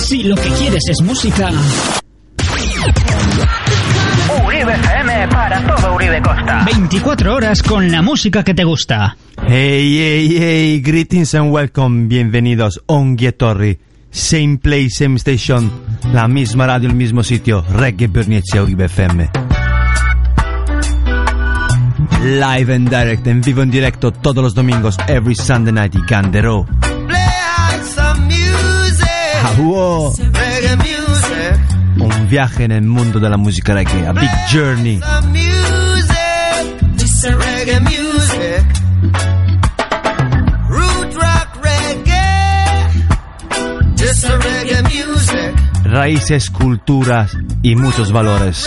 Si lo que quieres es música. Uribe FM para todo Uribe Costa. 24 horas con la música que te gusta. Hey, hey, hey, greetings and welcome, bienvenidos, Ongietorri. Same place, same station, la misma radio, el mismo sitio, Reggae Bernice Uribe FM. Live and direct, en vivo en directo, todos los domingos, every Sunday night y Candero. Ah. Un viaje en el mundo de la música reggae, a big journey. Raíces, culturas y muchos valores.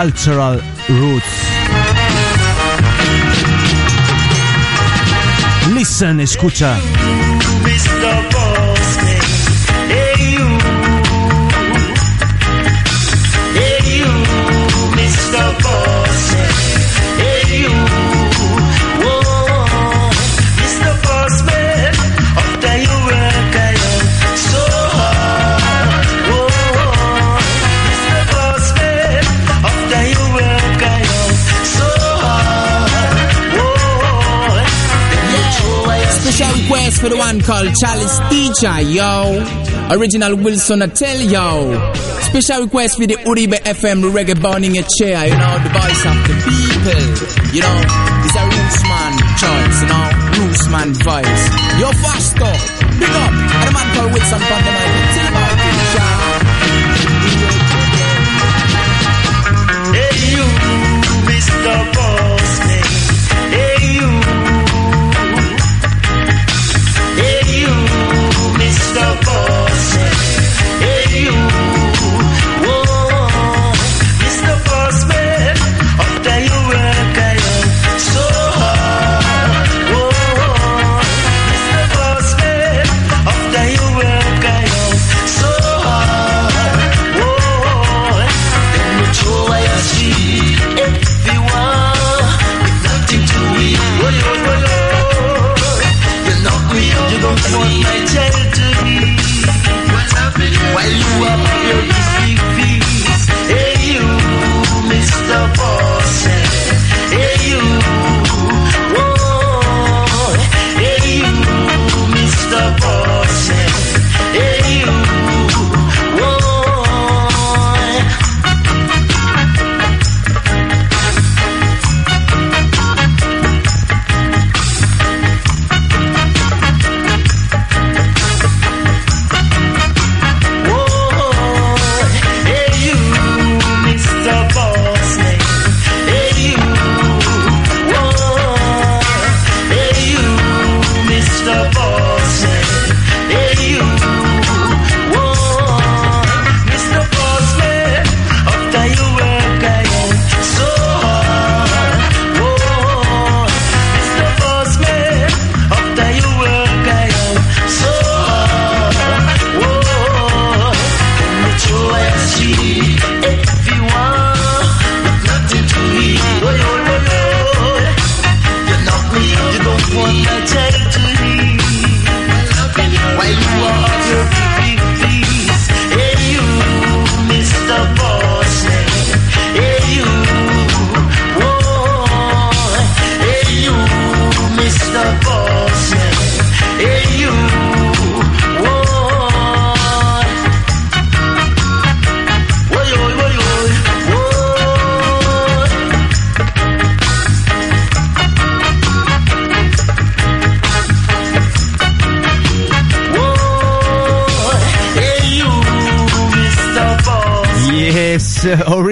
Cultural roots. Listen, escucha. Special request for the one called Charles Teacher, yo. Original Wilson Attell, yo. Special request for the Uribe FM, reggae born in a chair, you know, the voice of the people. You know, it's a rootsman choice, you know, rootsman voice. Yo, faster, big up. And the man called Wilson tell about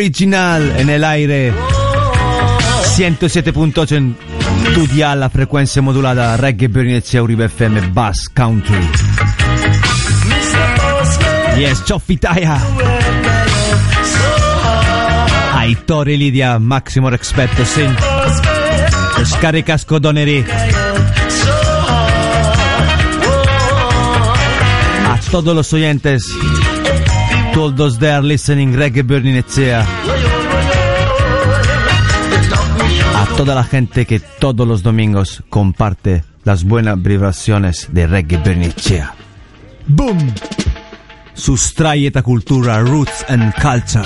original en el aire. 107.8 en la frecuencia modulada Reggae Bernice Uribe FM Bass Country. Yes, Ciofitaya. Aitor y Lidia, máximo respeto, sí. Scaricasco Doneri. A todos los oyentes, todos there listening Reggae Berninecea. A toda la gente que todos los domingos comparte las buenas vibraciones de Reggae Bernicea. ¡Boom! Sustrae esta cultura, roots and culture.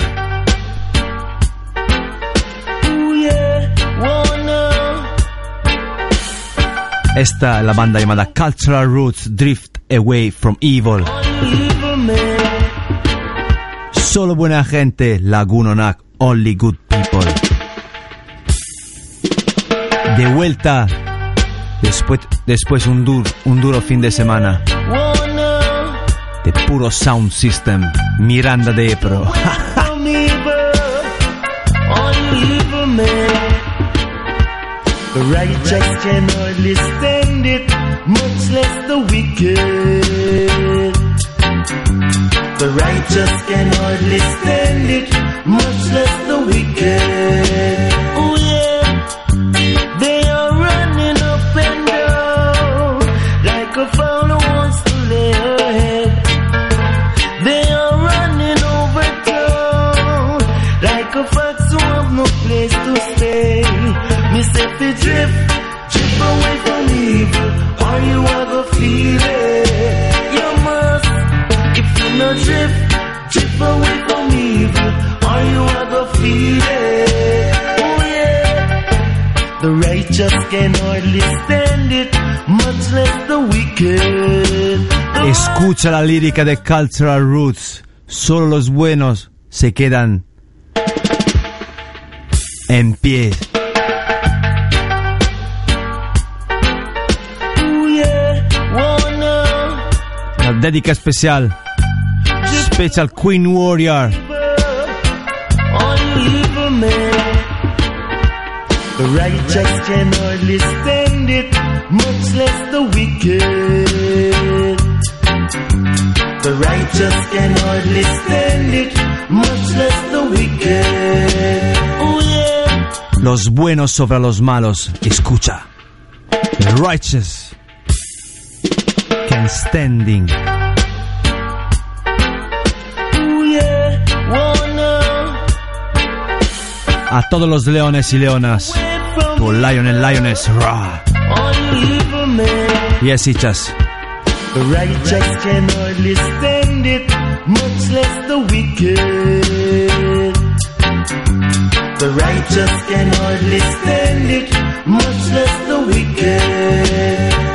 Esta es la banda llamada Cultural Roots Drift Away from Evil. Solo buena gente, Lagunonac, Only Good People. De vuelta, después, después un, dur, un duro fin de semana. De puro sound system, Miranda de Pro. The righteous stand it, much less the wicked. The righteous can hardly stand it, much less the wicked. Oh yeah, they are running up and down like a fowl who wants to lay her head. They are running over town like a fox who have no place to stay. Me say fi drift, drift away from evil, or you go feel drift, away from evil, you. Oh yeah, the righteous can hardly stand it, much less the wicked. The Escucha la lírica de Cultural Roots. Solo los buenos se quedan en pie. Una dedica especial. Special Queen Warrior. on evil man. The righteous can hardly stand it, much less the wicked. The righteous can hardly stand it, much less the wicked. Oh yeah, Los buenos sobre los malos. Escucha. The righteous can standing. A todos los leones y leonas. wait from Tu lion and lioness. Man. Yes, hichas. The righteous can hardly stand it, much less the wicked. The righteous can hardly stand it, much less the wicked.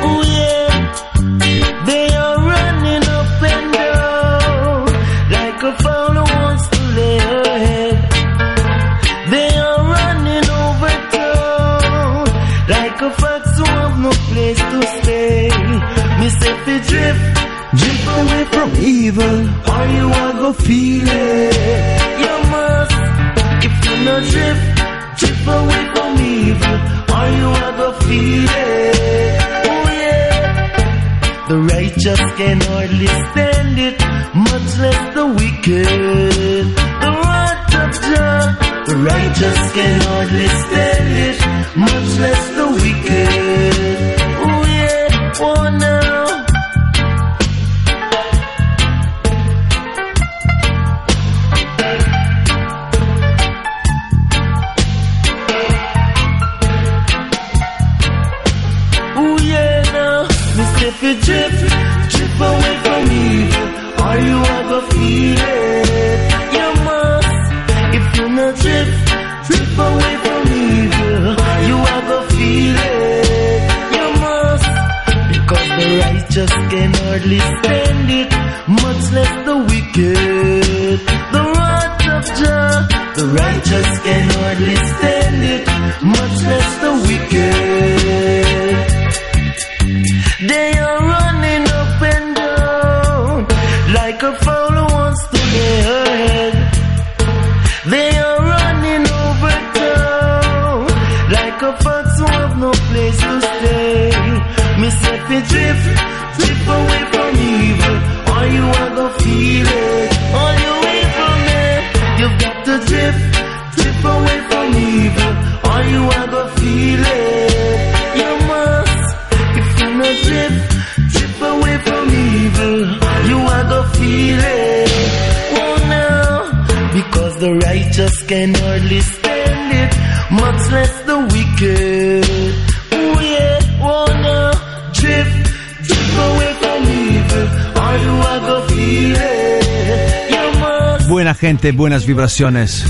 Buenas vibraciones,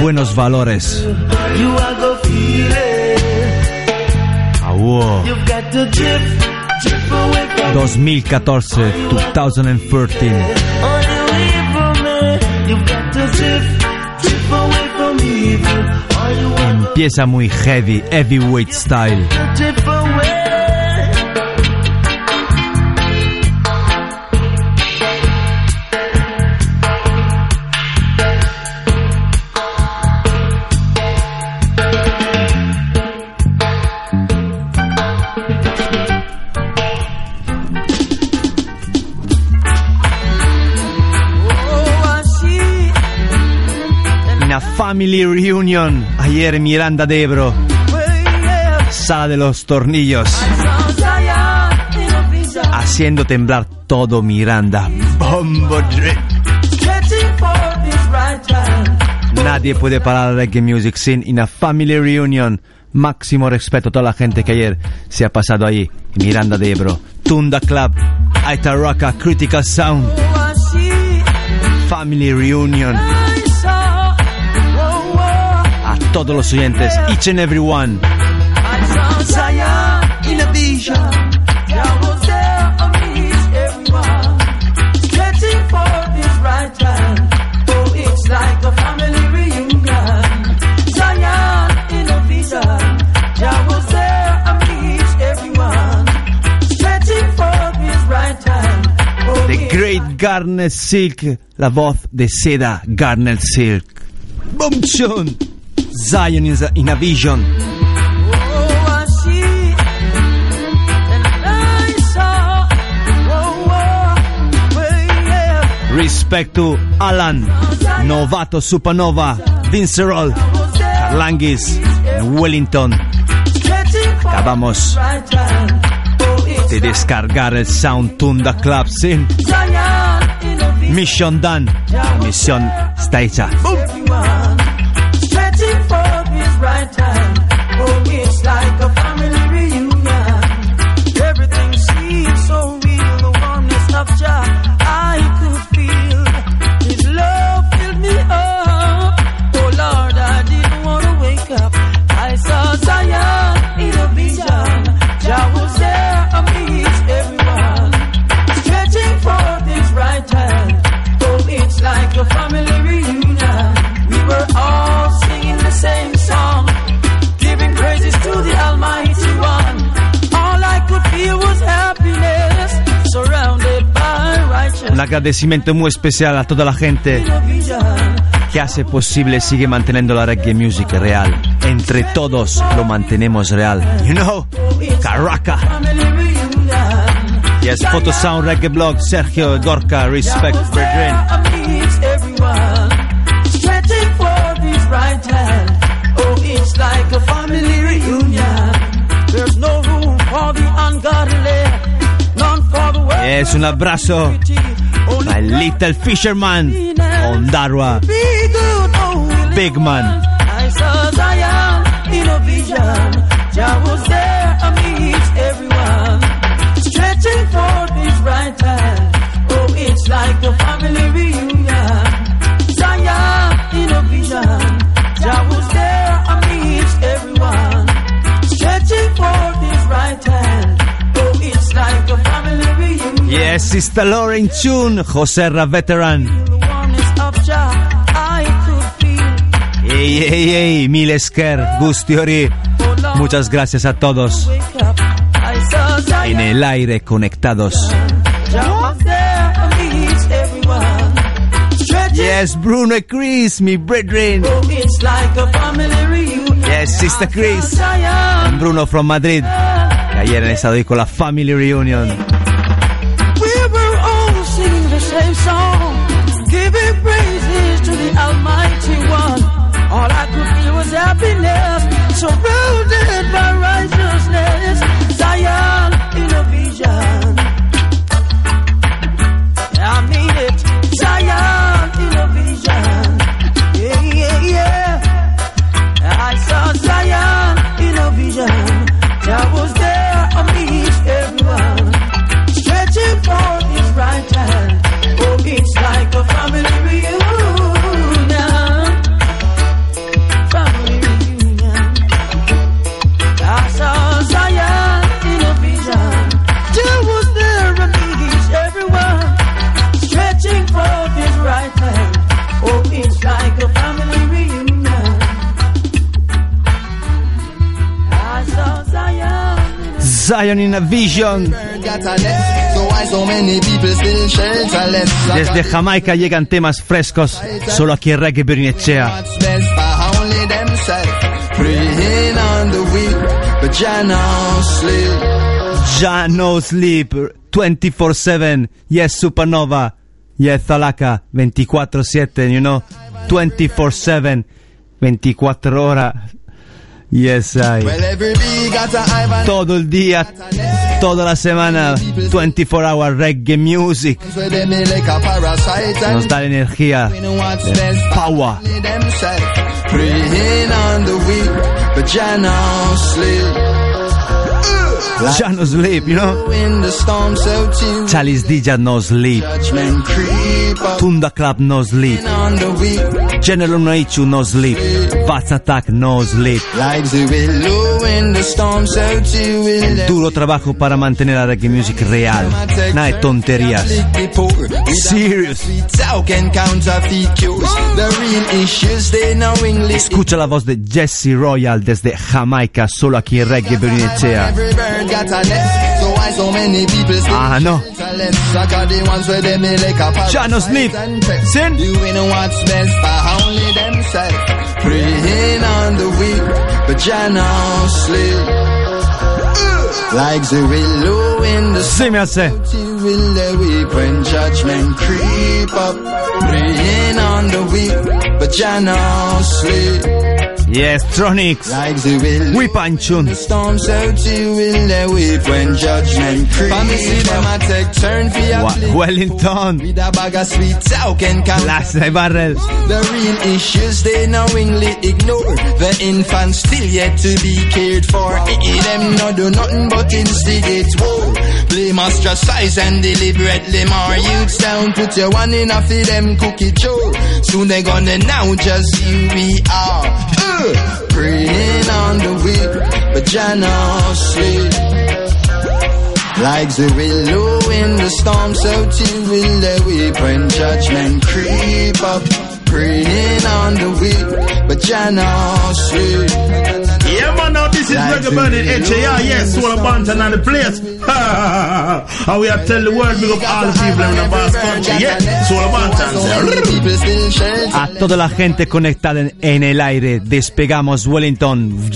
buenos valores. Ah, wow. You've got to drift, drift away from 2014, 2013. All the way from it, you've got to drift, drift away from evil. All you want Empieza muy heavy, heavyweight style. Family reunion. Ayer Miranda de Ebro. Sala de los tornillos. Haciendo temblar todo Miranda. Bombo drip. Nadie puede parar la reggae music sin una family reunion. Máximo respeto a toda la gente que ayer se ha pasado ahí. Miranda de Ebro. Tunda Club. Aita Rocka. Critical Sound. Family reunion. Todos los oyentes. Each and every one. The Great Garnet Silk. La voz de seda Garnet Silk. Chun. Zion is in a vision. Respect to Alan, Novato Supernova, Vince Roll, Carlangis, Wellington. Acabamos de descargar el Sound Tunda Club sin Mission Done. Misión está hecha. Boom. Agradecimiento muy especial a toda la gente que hace posible sigue manteniendo la reggae music real. Entre todos lo mantenemos real. You know, Caraca. Family reunion. Yes, Photo Sound Reggae Blog, Sergio Gorka, Respect Brethren. Es un abrazo A Little Fisherman, oh, we'll Big Man. I saw Zion in a vision. Jah was there amidst everyone, stretching forth his right hand. Oh, it's like a family reunion. Zion in a vision. Jah was Yes, Sister Lauren Tune, José Ra Veteran. Ey, ey, ey, Milesker, Gustiori. Oh, Lord, Muchas gracias a todos en el aire conectados. Yes, Bruno y Chris, mi brethren. Yes, Sister Chris. Bruno from Madrid. Ayer en estado ahí con la Family Reunion. Zion in a? Desde Jamaica llegan temas frescos, solo aquí Reggae Bernicea. Jah no sleep. Ya no sleep 24-7. Yes, Supernova. Yes, Zalaka 24-7, you know. 24-7. 24 horas. Yes, I. Todo el día, toda la semana. 24 hour reggae music. Nos da energía. best for Power. sleep. Ya no sleep, you know. Chalice DJ no sleep. Tunda Club no sleep. General Noichu no sleep. Vats Attack no sleep. The Duro trabajo para mantener la reggae music real. Nada de tonterías. Serious. Escucha la voz de Jesse Royal desde Jamaica, solo aquí en Reggae Bernicea. A Ah, no. Shelterless? Sucker the ones where they may like a Jah no sleep. parasite and pest. Sin. Doing what's best for only themselves. Praying on the weak, but Jah no sleep. Like the willow in the Sí me. Till will the weep when judgment creep up. Praying on the weak, but Jah no sleep. Yes, Tronics. Like the willow We panchun. the storm so too will they weep when judgment creep up. see them a take turn for your Wa- flick. Wellington. With a bag of sweet talk and count Las de Barrels. the real issues they knowingly ignore. The infants still yet to be cared for. Eh, them no do nothing but instigate war. Blame ostracize and deliberately more youths down. Put your one in a for them cookie chore. Soon they gonna know just who we are. Preying on the weak, but Jah no sleep. Like the willow in the storm, so too will the weep when judgment creep up. Preying on the weak, but Jah no sleep. Yeah, man, now this is Reggae Burning HAR, yes, on the place. and we have tell the world, big up all the people in the Basque country, yeah. A toda la gente conectada en, en el aire, despegamos Wellington.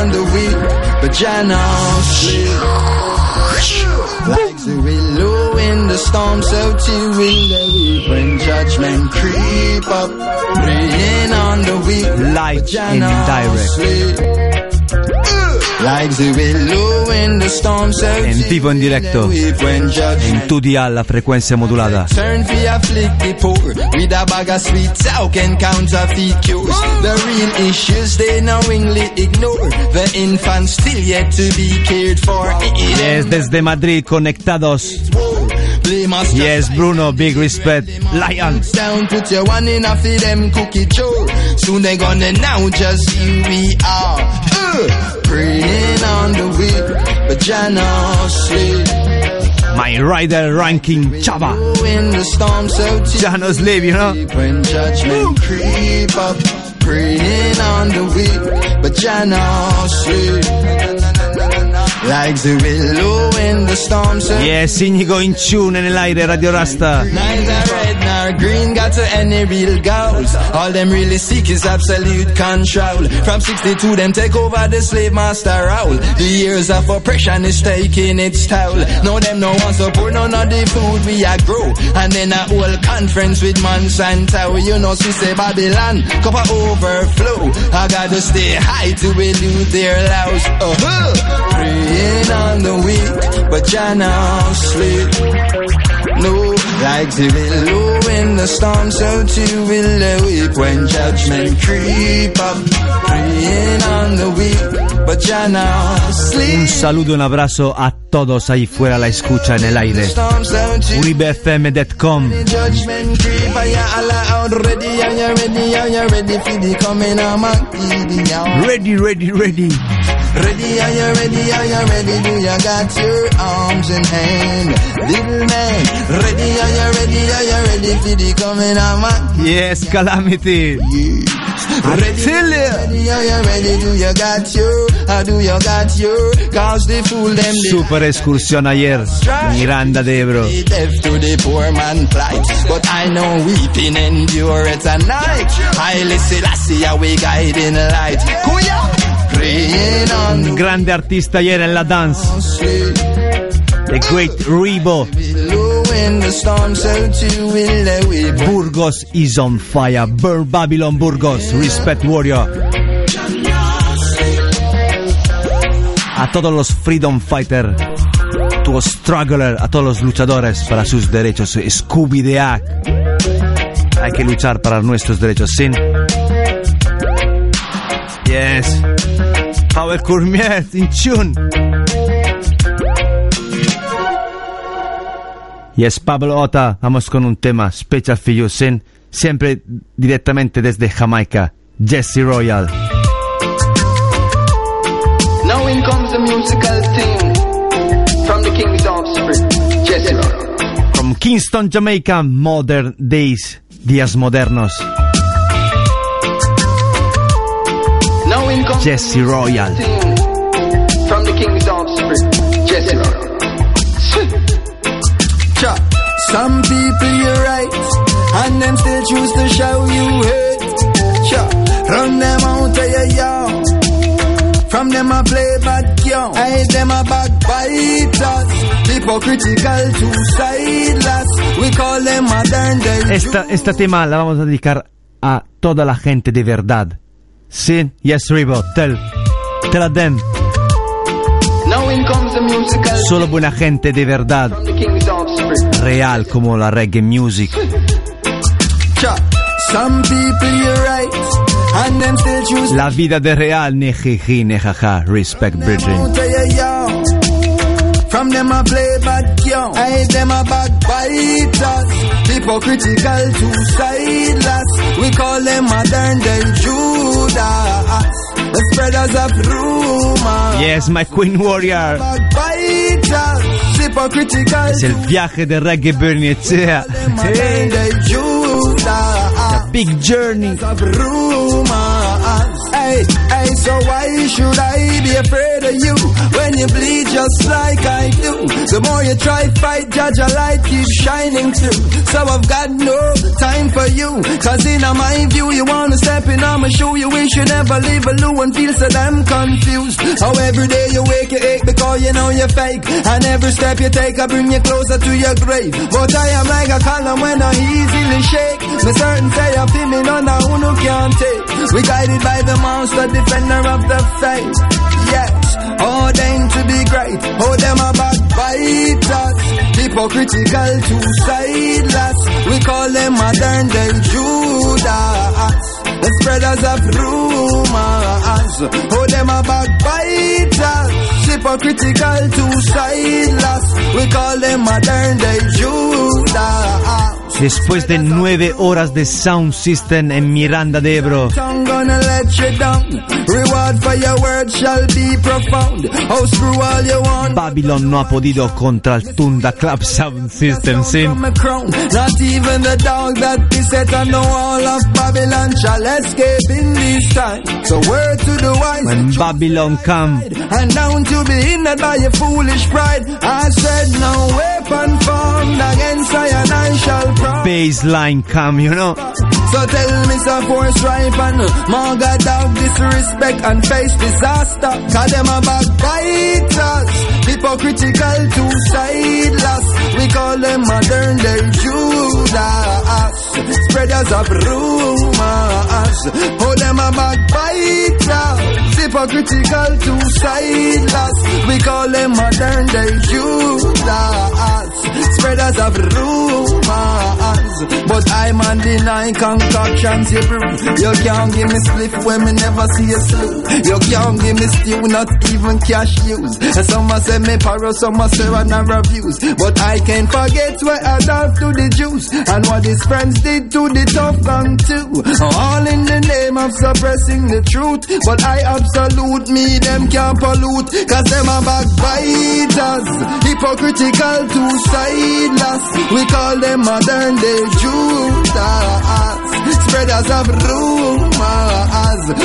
On the weak, but sleep. storms of chewing the weak when judgment creep up. Praying on the weak, light in direct. Sleep. En vivo, en directo. En tu dial, la frecuencia modulada. Turn for your flick the poor with a bag of sweet talk and counterfeit cures. The real issues they knowingly ignore. The infants still yet to be cared for. Yes, desde Madrid, conectados. Yes, Bruno, big respect. Lion. down, put your one in a for them cookie chore. Soon they gonna know just who we are. Uh, preying on the weak, but Jah no sleep. My Rider Ranking Chava. In the storm, so too Ya no sleep, you know. When judgment creep up, on the weak, but Jah no sleep. Like the willow in the storm, sir. Yes, Inigo in tune nell'aire Radio Rasta. Neither red nor green got to any real goals. All them really seek is absolute control. From 62, them take over the slave master role. The years of oppression is taking its toll. No, them no one support none of the food we a grow. And then a whole conference with Monsanto. You know, she say Babylon, cup of overflow. I gotta stay high to elude their laws. Uh-huh. Praying on the weak, but you're not sleep. No, like the willow in the storm, so too will the weep when judgment creep up. Praying on the weak, but you're not Un saludo, un abrazo a todos ahí fuera la escucha en el aire. UribeFM.com. Ready? Ready? Ready for the coming of my Gideon? Ready, are you ready? Are you ready? Do you got your arms in hand? Little man, ready? Are you ready? Are you ready for the coming of my Yes, Calamity. Ready, ready, are you ready? Do you got your? How do you got your? Cause they fool them. they Super excursión ayer. Miranda de Ebro. be deaf to the poor man plight. But I know weeping endure it a night. Highly Selassie, we guiding light. Kuya! The Grande artista ayer en la dance. The Great Rebo. Burgos is on fire. Burn Babylon Burgos. Respect Warrior. A todos los Freedom Fighter. To struggler. A todos los luchadores para sus derechos. Scooby de Ack. Hay que luchar para nuestros derechos. Sin. Yes. Power Courmier in tune. Yes, Pablo Ota, vamos con un tema special for you, sin, siempre directamente desde Jamaica, Jesse Royal. Now in comes the musical theme from the King's Offspring, Jesse Roy. From Kingston, Jamaica, Modern Days, Días Modernos, Roy. Cha. Some people you right, and them still choose to show you hate. Run them out of your yard. From them I play bad girl. I them a backbiters. Hypocritical to sideless. We call them modern day Esta, este tema la vamos a dedicar a toda la gente de verdad. Sin, yes, Rebo, tell, tell them, solo buena gente de verdad, real como la reggae music. Cha. Some people you right, and them still choose La vida de real, ne jiji, ne jaja, respect, yard. From them I play bad girl. I them a backbiters. Hypocritical to sideless. We call them modern day Judas. The spreaders of rumor. Yes, my Queen Warrior. Es el viaje de reggae Bernie modern day Judas. Big journey. Hey, hey, so why should I be afraid of you when you bleed just like I do? The more you try fight, judge a light keeps shining through. So I've got no time for you. Cause in my view, you wanna step in on my shoe. You wish you never leave a loo and feel so damn confused. How every day you wake, you ache because you know you're fake. And every step you take, I bring you closer to your grave. But I am like a column when I easily shake. Me certain say I feel me none of who can't take. We guided by the monster, defender of the faith. Yes, ordained to be great. Oh, them a backbiters. Hypocritical to sideless. We call them modern day Judas. The spreaders of rumors. Oh, them a backbiters. Hypocritical to sideless. We call them modern day Judas. Después de nueve horas de sound system en Miranda de Ebro. Babylon no ha podido contra el Tunda Club Sound System, ¿sí? In. When Babylon come, And down to be hindered by your foolish pride. I said no weapon formed against I and I shall. Baseline come, you know. So tell me some force ripe and manga dog disrespect and face disaster. Cause them a backbiters, hypocritical two-sideless. We call them modern day Judas, spreaders of rumors. Oh, them a backbiters, hypocritical two-sideless. We call them modern day Judas, spreaders of rumors out I'm on the nine concoctions you. You can't give me spliff when me never see a slew. You can't give me stew, not even cash use. And some say me paro, some say run and reviews. But I can't forget what Adolf to the Jews and what his friends did to the tough gun too. All in the name of suppressing the truth. But I absolute me, them can't pollute. Cause them are backbiters, hypocritical, two-sideless. We call them modern day Judas, spreaders of rumors.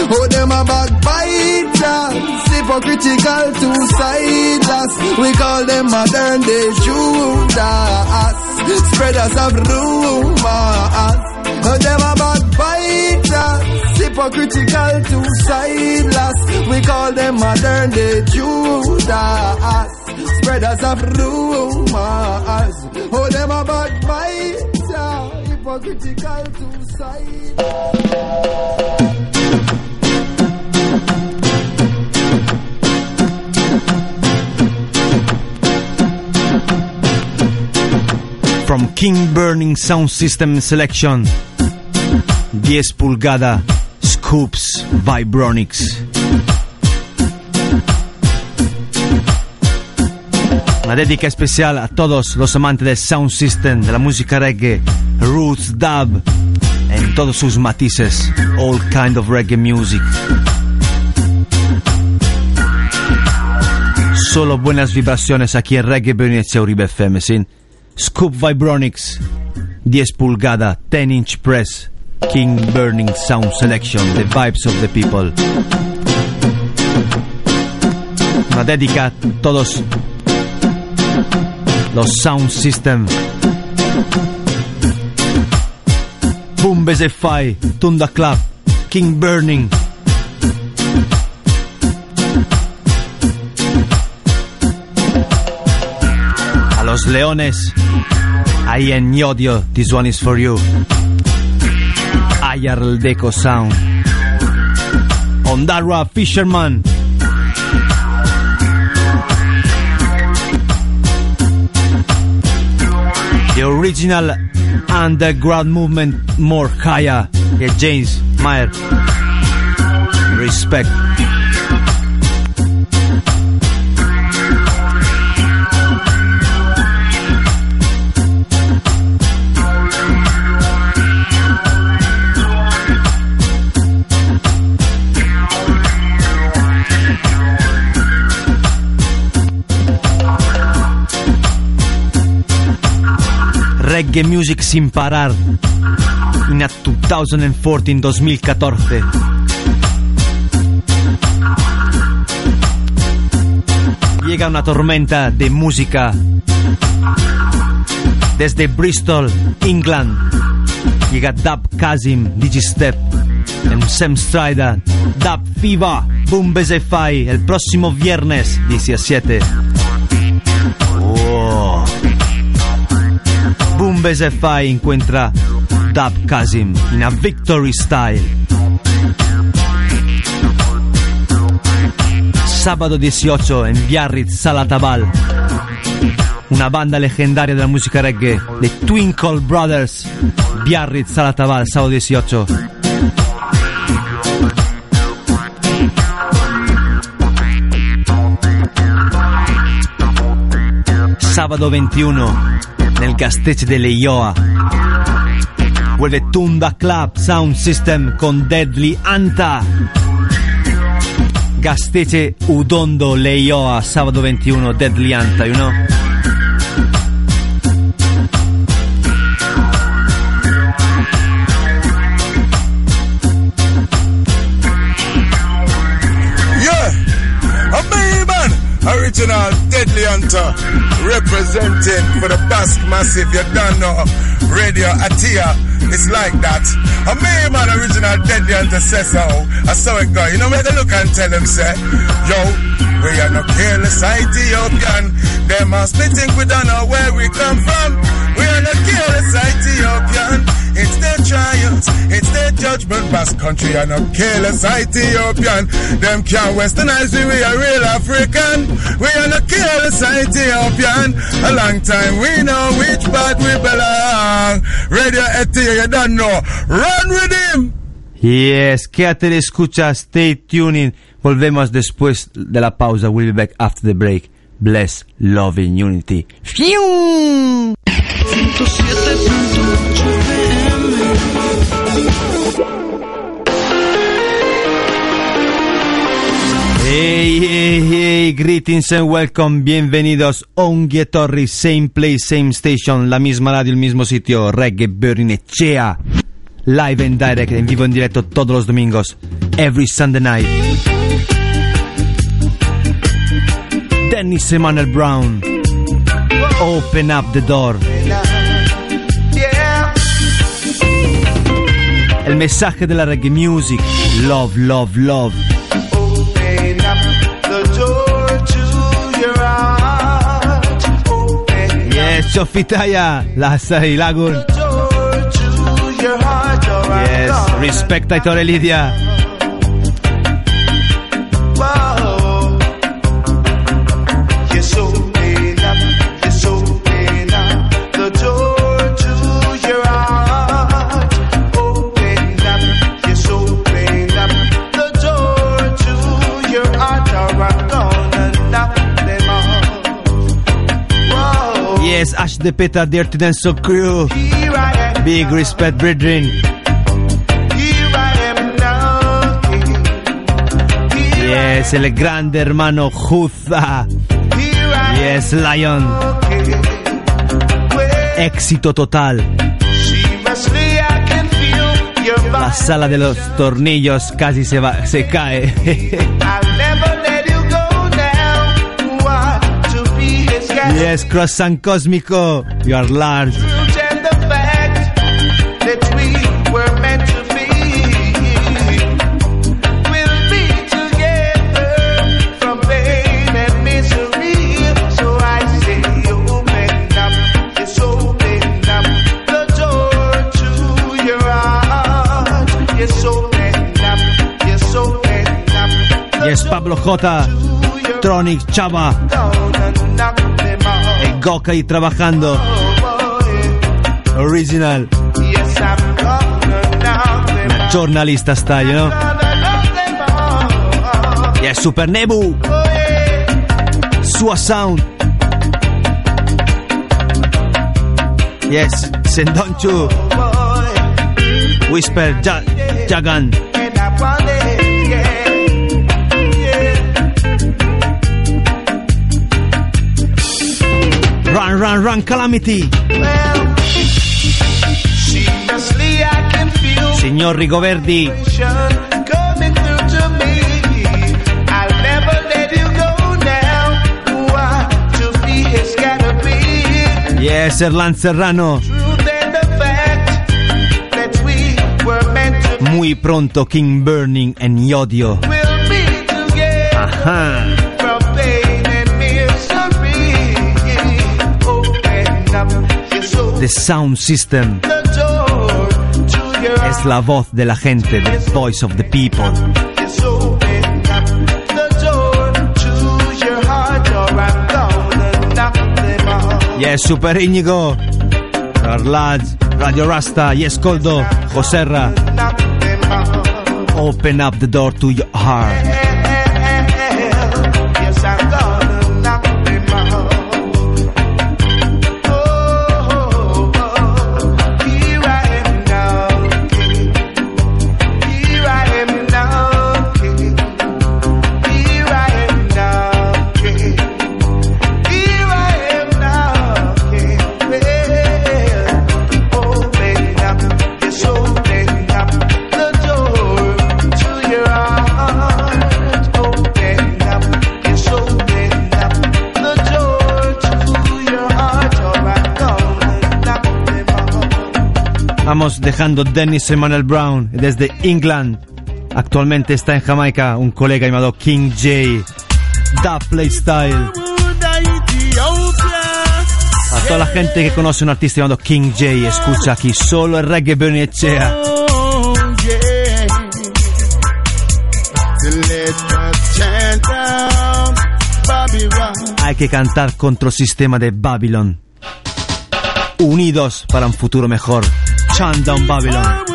Oh, them are backbiters, hypocritical, two-sideless. We call them modern day Judas, spreaders of rumors. Oh, them are backbiters, hypocritical, two-sideless. We call them modern day Judas, spreaders of rumors. Oh, them are backbiters, hypocritical. From King Burning Sound System Selection 10 pulgada Scoops Vibronics Una dedica especial a todos los amantes del sound system, de la música reggae, roots, dub, en todos sus matices, all kind of reggae music. Solo buenas vibraciones aquí en Reggae Bernicea Uribe FM, sin Scoop Vibronics, 10 pulgada, 10 inch press, King Burning Sound Selection, The Vibes of the People. Una dedica a todos los sound system. Boom Bezefai, Tunda Club, King Burning. A los leones, ahí en Yodio, this one is for you. Ayar Deco Sound. Ondara Fisherman. The original underground movement more higher. Yeah, James Meyer. Respect. Reggae music sin parar. In a 2014, 2014. Llega una tormenta de música desde Bristol, England. Llega Dub Kazim, Digistep, en Sam Strider, Dub Fever, Boom Bezefai, el próximo viernes 17. Bezefai encuentra Dub Kazim in a victory style. Sábado 18 en Biarritz, Salatabal. Una banda legendaria de la música reggae, The Twinkle Brothers. Biarritz, Salatabal, sábado 18. Sábado 21 nel gasteggio delle Ioa. Vuole Tunda Club Sound System con Deadly Anta. Gasteggio Udondo Leioa, sabato 21, Deadly Anta, you know? original Deadly Hunter, representing for the Basque Massive. You don't know, Radio Atia, it's like that. A me man, original Deadly Hunter says so. I saw it go. You know, make a look and tell them, say, yo, we are no careless Ethiopian. Them must be think we don't know where we come from. We are no careless Ethiopian. It's their trials, it's their judgment. Basque country and no careless Ethiopian. Them can't westernize me, we are real African. We are no careless Ethiopian. A long time we know which part we belong. Radio Ethiopia, you don't know. Run with him! Yes, quédate escucha, stay tuning. Volvemos después de la pausa. We'll be back after the break. Bless, love in unity. ¡Fium! Hey, hey, hey, greetings and welcome, bienvenidos Ongie Torri, same place, same station, la misma radio, el mismo sitio, Reggae Berrinechea, live and direct, en vivo en directo todos los domingos, every Sunday night. Dennis Emanuel Brown, open up the door. El mensaje de la reggae music, love, love, love. Open up the door to your heart. Open Yes, Chofitaya, la Sai Lagun. Yes, respect a Lidia. Ash de Peta, Dirty I am. Big respect, brethren. Yes, el grande hermano Juza. Yes, Lion. Éxito total. La sala de los tornillos casi se va, se cae. yes, Croissant Cósmico. You are large. Yes, Pablo J. Tronic Chava. El Goka ahí trabajando. Original. Una giornalista sta, you know? Off. Yes, Super Nebu. Sua Sound. Yes, Sendonchu. Whisper ja Jagan. Run, run, calamity. Well, Signor Rigoverdi. Yes, Erlan Serrano. Muy pronto King Burning and Yodio. Ajá. The Sound System es la voz de la gente, the voice of the people. Yes, Super Íñigo. Arlad, Radio Rasta, Yes Coldo, Joserra. Open up the door to your heart. Dejando Dennis Emmanuel Brown desde England. Actualmente está en Jamaica un colega llamado King J. Da Playstyle. A toda la gente que conoce un artista llamado King J, escucha aquí solo el reggae Babylon. Hay que cantar contra el sistema de Babylon. Unidos para un futuro mejor. Chandon Babylon.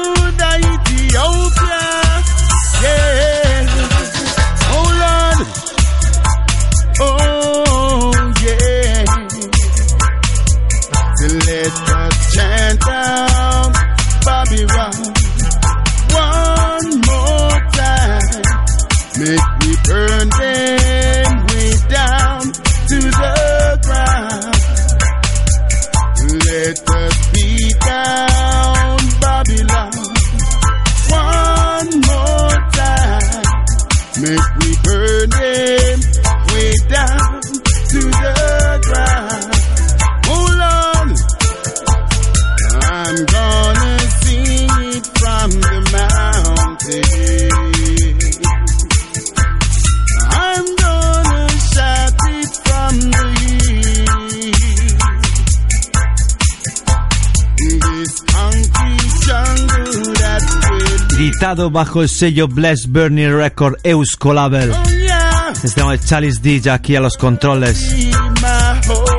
Bajo el sello Bless Bernie Record Euskolabel. Estamos el Chalice DJ aquí a los controles.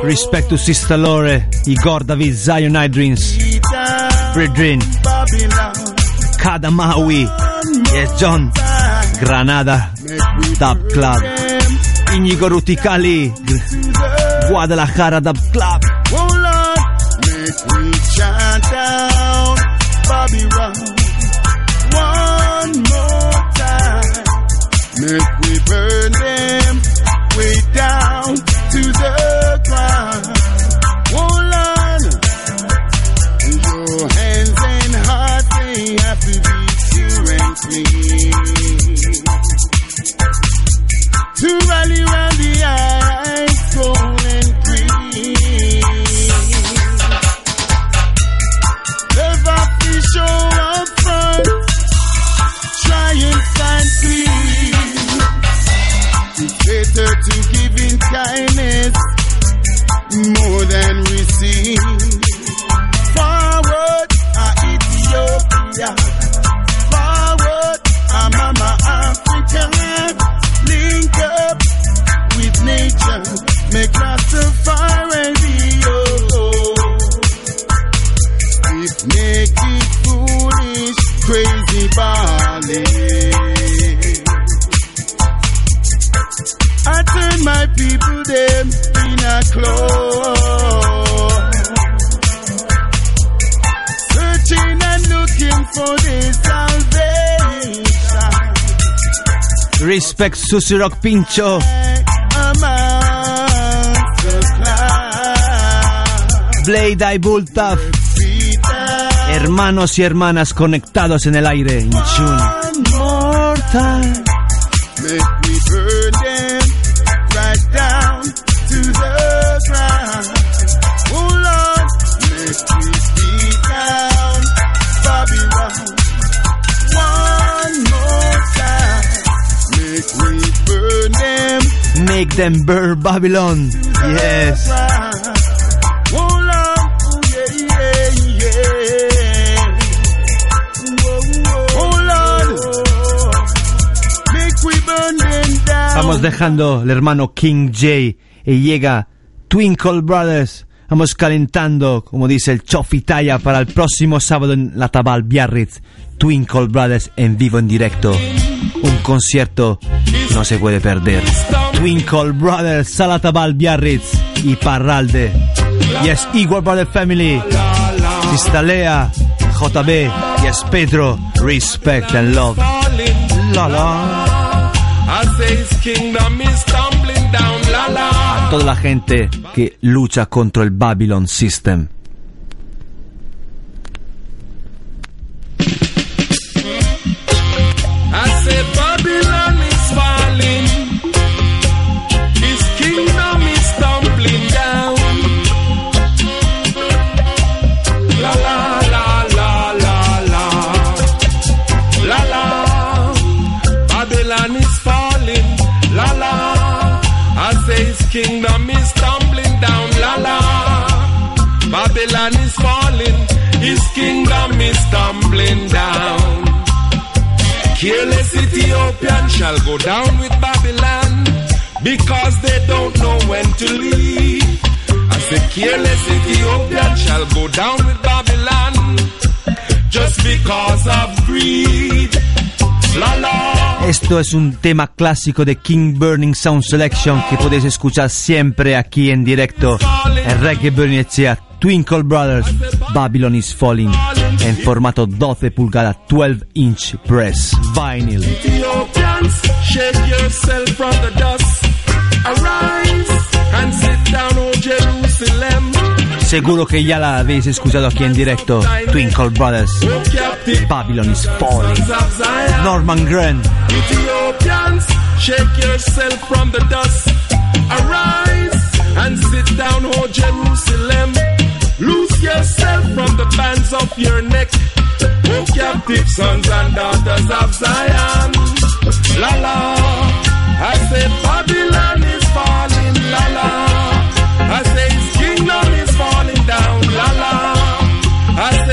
Respect to Sister Lore, Igor David Zion Dreams, Down Bredrin, Babylon, Kadamawi, Yes John, Granada, Dub Club, Íñigo Ruticali, Guadalajara Dub Club. Make we burn them way down to the Susi Rock Pincho. Blade Bull Tough, hermanos y hermanas conectados en el aire. In Make them burn Babylon. Yes. Vamos dejando el hermano King J y llega Twinkle Brothers. Vamos calentando, como dice el Chofitaya, para el próximo sábado en la Tabal Biarritz. Twinkle Brothers en vivo, en directo. Un concierto no se puede perder. Twinkle Brothers, Sala Tabal Biarritz y Parralde. Yes, Equal Brother Family. Sistalea, JB, yes, Pedro. Respect and love. La la. La. toda la gente que lucha contra el Babylon System. Kingdom is tumbling down. La la. Babylon is falling. His kingdom is tumbling down. Careless Ethiopian shall go down with Babylon because they don't know when to leave. As the careless Ethiopian shall go down with Babylon just because of greed. Esto es un tema clásico de King Burning Sound Selection que podéis escuchar siempre aquí en directo. En Reggae Echea, Twinkle Brothers, Babylon is Falling, en formato 12 pulgadas, 12 inch press, vinyl. Seguro que ya la habéis escuchado aquí en directo, Twinkle Brothers, Babylon is Falling. Norman Grant. Ethiopians, shake yourself from the dust. Arise and sit down, O Jerusalem. Loose yourself from the bands of your neck. O captive sons and daughters of Zion. La la. I say Babylon is falling. La la. I say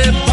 baby.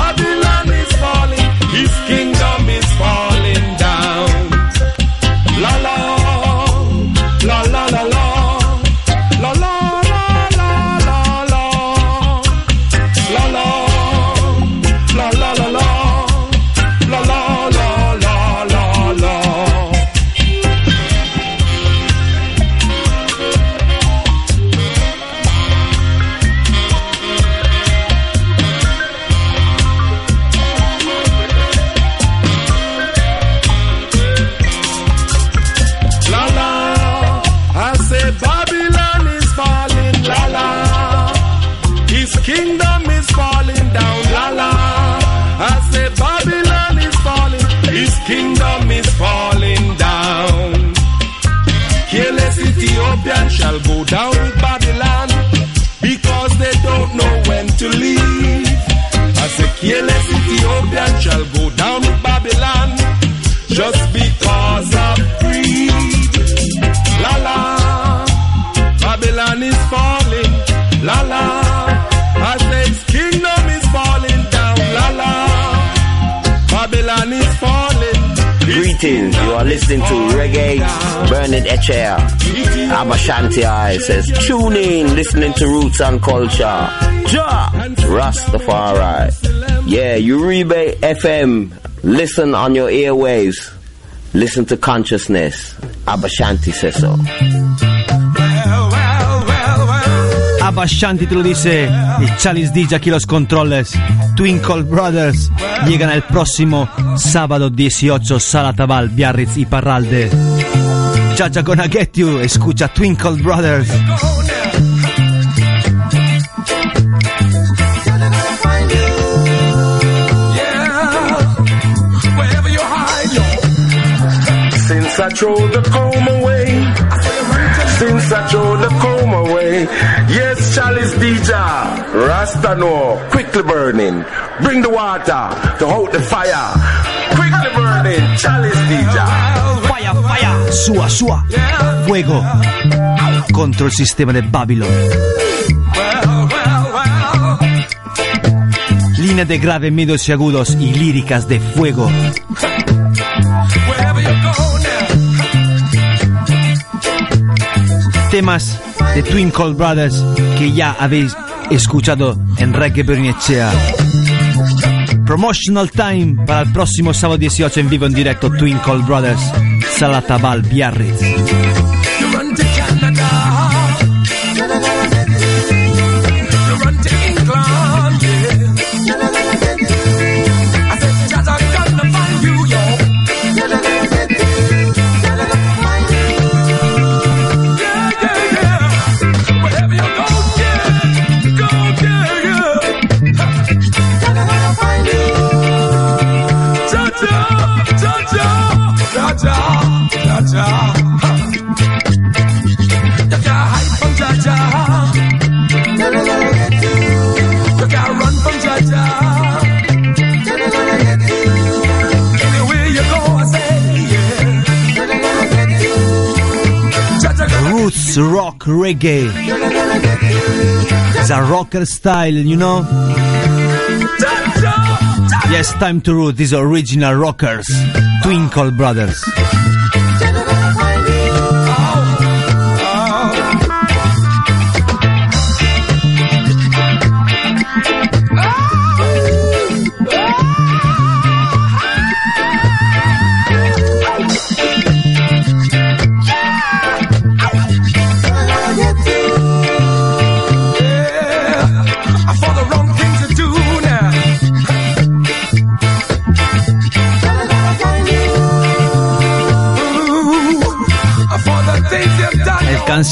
Listening to Reggae Burning Echair. Abashanti says, tune in, listening to Roots and Culture. Ja! Rastafari. Yeah, Uribe FM. Listen on your airwaves. Listen to consciousness. Abashanti says so. Abashanti te lo dice y Chalice DJ aquí los controles. Twinkle Brothers llegan el próximo sábado 18 Sala Tabal, Biarritz y Parralde. Chacha gonna get you, escucha Twinkle Brothers. Since I throw the comb away, since I throw the comb away, yes, Chalice DJ, Rasta no, quickly burning, bring the water to hold the fire, quickly burning, Chalice DJ. Fire, fire, sua, sua, fuego. Contra el sistema de Babylon. Línea de grave, medios y agudos y líricas de fuego. Temas de Twinkle Brothers que ya habéis escuchado en Reggae Bernicea. Promotional time para el próximo sábado 18 en vivo en directo Twinkle Brothers, Salatabal, Biarritz. Rock reggae. It's a rocker style, you know? Yes, time to root these original rockers, Twinkle Brothers.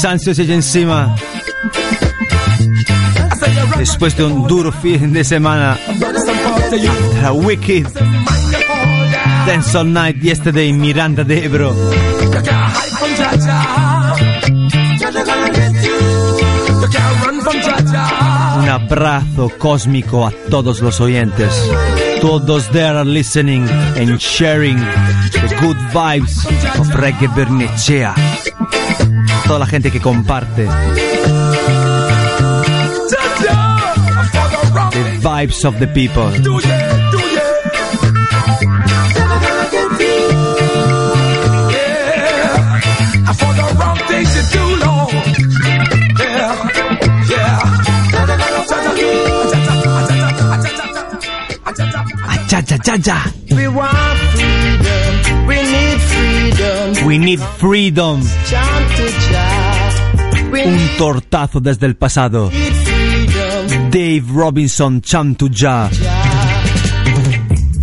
Cansancio se echa encima. Después de un duro fin de semana. A wicked Dance All Night Yesterday Miranda de Ebro. Un abrazo cósmico a todos los oyentes. Todos there are listening and sharing the good vibes of Reggae Bernechea. Toda la gente que comparte the vibes of the people. Cha. We need freedom. Un tortazo desde el pasado. Dave Robinson, Chant to Jah.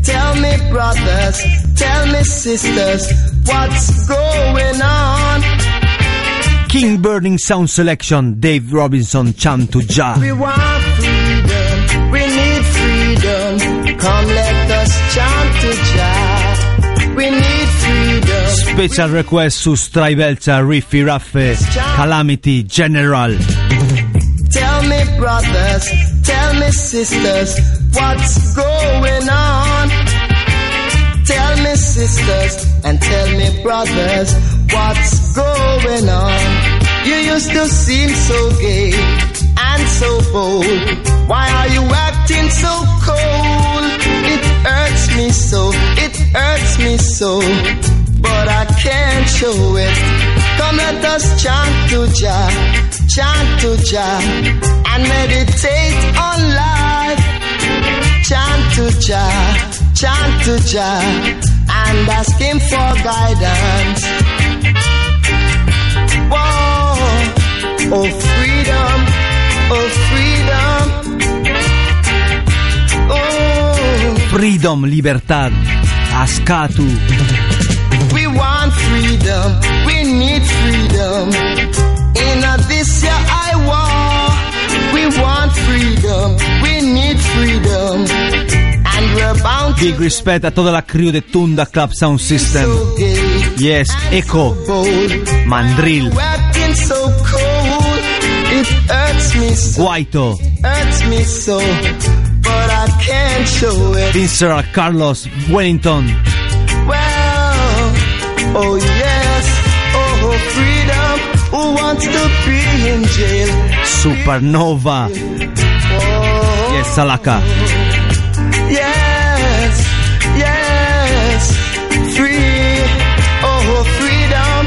Tell me, brothers. Tell me, sisters. What's going on? King Burning Sound Selection, Dave Robinson, Chant to Jah. We want freedom. We need freedom. Come, let us chant to Jah. We need. Special request su Strajvelza, Riffy Raffe, Calamity General. Tell me, brothers, tell me, sisters, what's going on? Tell me, sisters, and tell me, brothers, what's going on? You used to seem so gay and so bold. Why are you acting so cold? It hurts me so, it hurts me so, but I can't show it. Come let us chant to Jah, chant to Jah, and meditate on life. Chant to Jah, chant to Jah, and ask Him for guidance. Whoa, oh freedom, oh freedom, oh. Freedom, libertad, Ascatu. Want freedom, we need freedom. In this year I war, we want freedom, we need freedom. And we're bound to Big respect a toda la crew de Tunda Club Sound System. so gay, Yes, Echo, bold. Mandrill, so cold, it hurts me so, Guaito, hurts me so, but I can't show it. Vincent Carlos, Wellington, Well, oh yes, oh, oh freedom, who wants to be in jail? Supernova, Oh, yes, Salaka. yes, yes, free, oh, oh freedom,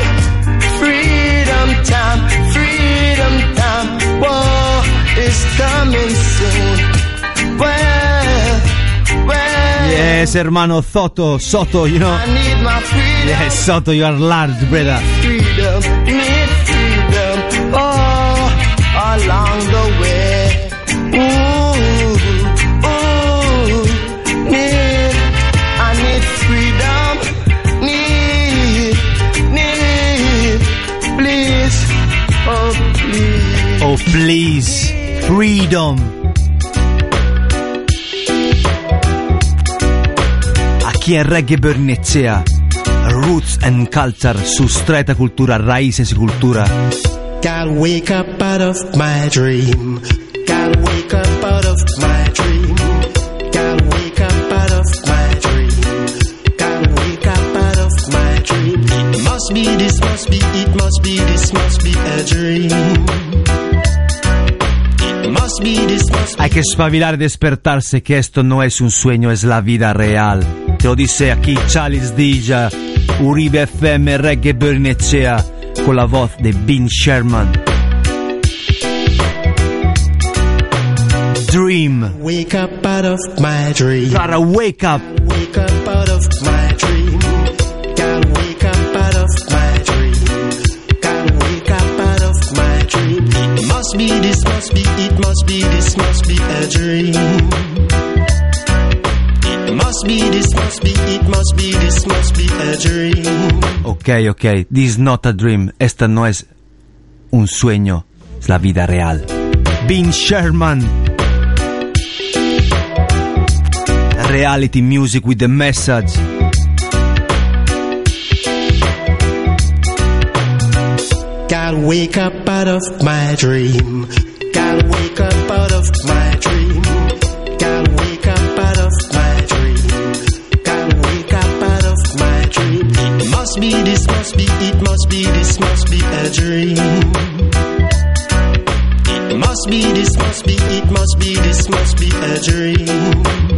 freedom time, freedom time, whoa, it's coming soon. Well, well, Yes, hermano Soto, Soto, you know. I need my freedom. Yes, Soto, you are large, brother. freedom, need freedom, oh, along the way. Ooh, ooh, need, I need freedom, need, need, please, oh please. Oh, please, freedom. Aquí en Reggae Bernicea, Roots and Culture, sustraeta cultura, raíces y cultura. Gotta wake up out of my dream. Gotta wake up out of my dream. Gotta wake up out of my dream. Gotta wake up out of my dream. It must be, this must be, it must be, this must be a dream. It must be this, Hay que espabilar y despertarse que esto no es un sueño, es la vida real. Te lo dice aquí Charles Dija, Uribe FM, Reggae Bernecea, con la voz de Bean Sherman. Dream. Wake up out of my dream. Gotta wake up. Wake up out of my dream. Gotta wake up out of my dream. Gotta wake up out of my dream. It must be, this must be, it must be, this must be a dream. It must be, this must be, it must be, this must be a dream. Ok, ok, this is not a dream. Esta no es un sueño, es la vida real. Bean Sherman. Reality music with the message. Gotta wake up out of my dream. Gotta wake up out of my dream. Gotta wake up out of my dream. Gotta wake up out of my dream. It must be, this must be, it must be, this must be a dream. It must be, this must be, it must be, this must be a dream.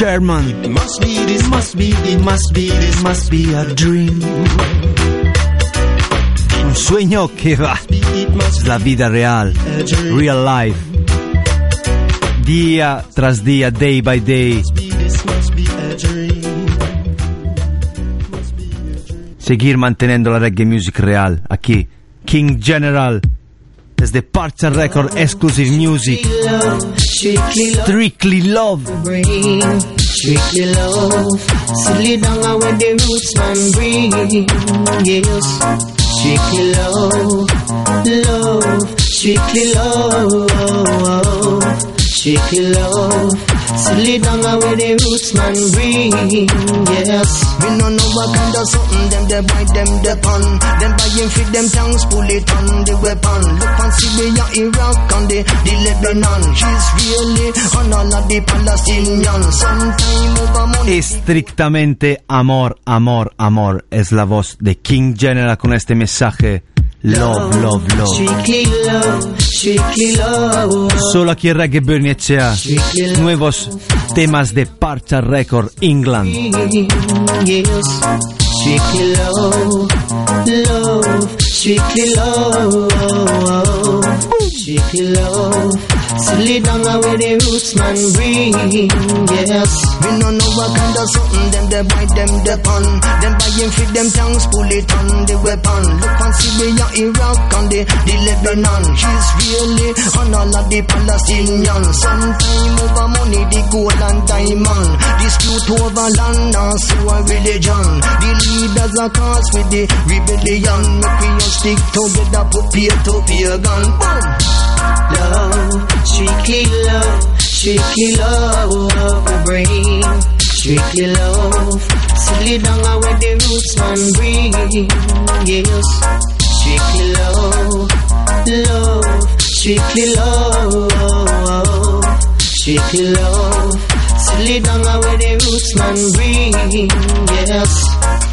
Sherman. It must be, this must be, it must be, this must be a dream. Un sueño que va. Es la vida real. Real life. Día tras día, day by day. Seguir manteniendo la reggae music real. Aquí, King General. Desde Parcha Record Exclusive Music. Strictly Love. Strictly love, silly down where the roots man bring. Yes, strictly love, love, strictly love, strictly love. Silly down and where the roots man bring. Yes. We no know what kind of something them they buy them the pun. Them buying fit them tongues pull it on the weapon. Look on Syria, Iraq and the, the Lebanon. She's really on all of the Palestinians. Sometime over money. Estrictamente amor, amor, amor. Es la voz de King General con este mensaje. Love, love, love. Solo aquí en Reggae Bernicea. Nuevos temas de Parcha Record England. Silly down where the roots man bring, yes. We no know what kind of something them they buy them the pun. Them buying fit them tongues, pull it on the weapon. Look and see we are Iraq and the, the Lebanon. She's really on all of the Palestinian. Sometime over money, the gold and diamond. Dispute over land and so a religion. The leaders are cause with the rebellion. Make we all stick together, put peer to peer gun. Boom. Love, strictly love, strictly love we bring. Strictly love, silly down where the roots man bring. Yes, strictly love, love, strictly love, strictly love. Silly down where the roots man bring. Yes.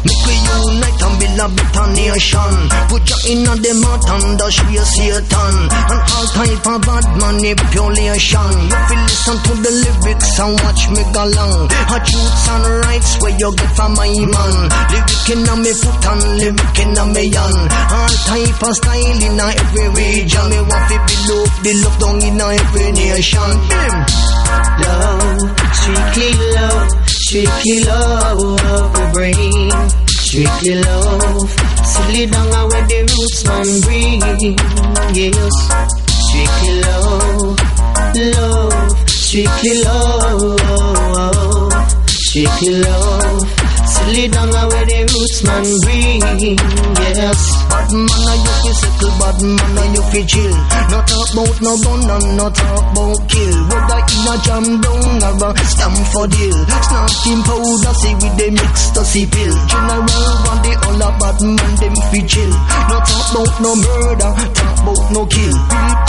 Make we unite and build a better nation. Put your in a them heart and dash we a Satan. And all type of bad manipulation. You feel listen to the lyrics and watch me go long. A truths and rights where you get from my man. Lyric in a me foot and lyric in a me hand. All type of style in a every region. Me want to be love, the love down in a every nation. Love, strictly love, strictly love we bring. Strictly love, silly down where the roots man bring. Yes, strictly love, love, strictly love, strictly love. Silly down where the roots man bring. Yes, Bad man, a you fi settle, bad man, a you fi chill. No talk about no gun and no talk about kill. Whether in a jam down or a Stamford Hill. Snarking powder, see with the mix to see pill. General want the all a bad man, them fi chill. No talk about no murder, talk about no kill.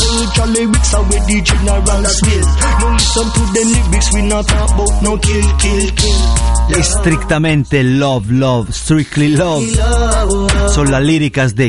Culture lyrics are where the general spill. No listen to the lyrics, we not talk about no kill, kill, kill. Estrictamente Love, Love, Strictly Love. Son las líricas de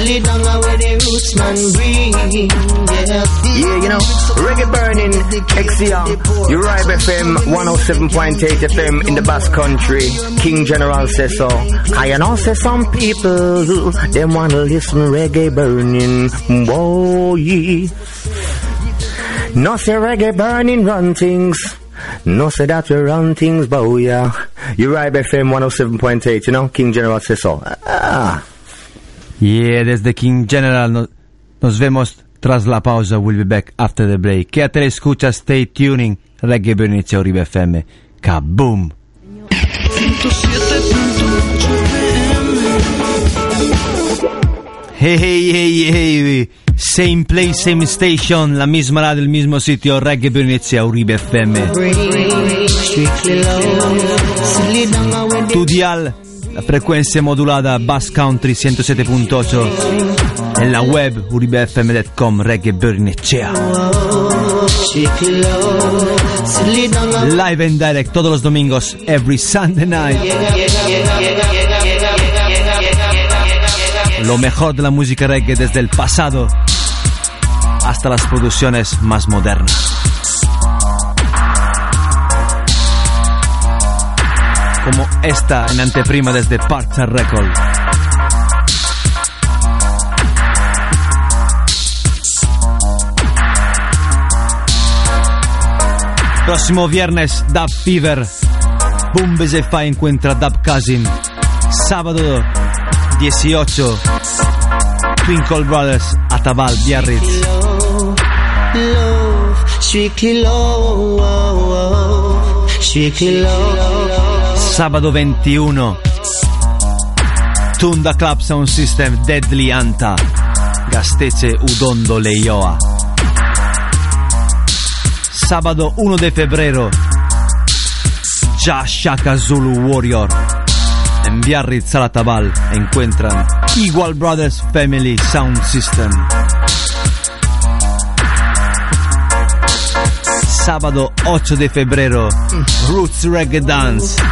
Silly down where the roots man bring. Yes. Yeah, you know, reggae burning, XCR, Uribe FM, 107.8 FM in the Basque Country. King General says so. I know say some people, them wanna listen reggae burning, boy. No say reggae burning run things. No say that we run things, boy, yeah. Uribe FM 107.8, you know, King General says so. Ah. Yeah, desde King General no- nos vemos tras la pausa. We'll be back after the break. Quédate, escucha, stay tuning. Reggae Bernice Uribe FM. Kaboom! Hey, hey, hey, hey. Same place, same station. La misma radio, el mismo sitio. Reggae Bernice Uribe FM. The Tu dial, la frequenza modulata Bass Country 107.8 en la web uribefm.com Reggae down live and direct todos los domingos every Sunday night. Lo mejor de la música reggae desde el pasado hasta las producciones más modernas como esta en anteprima desde Parcha Record Próximo viernes, Dub Fever. Boom BZFA encuentra Dub Cousin. Sábado 18, Twinkle Brothers, Atabal, Biarritz. strictly love, strictly love. Sábado 21, Tunda Club Sound System, Deadly Anta. Gastece Udondo Leioa. Sábado 1 de febrero, Ja Shaka Zulu Warrior. En Biarritz, Salatabal, encuentran Igual Brothers Family Sound System. Sábado 8 de febrero, Roots Reggae Dance.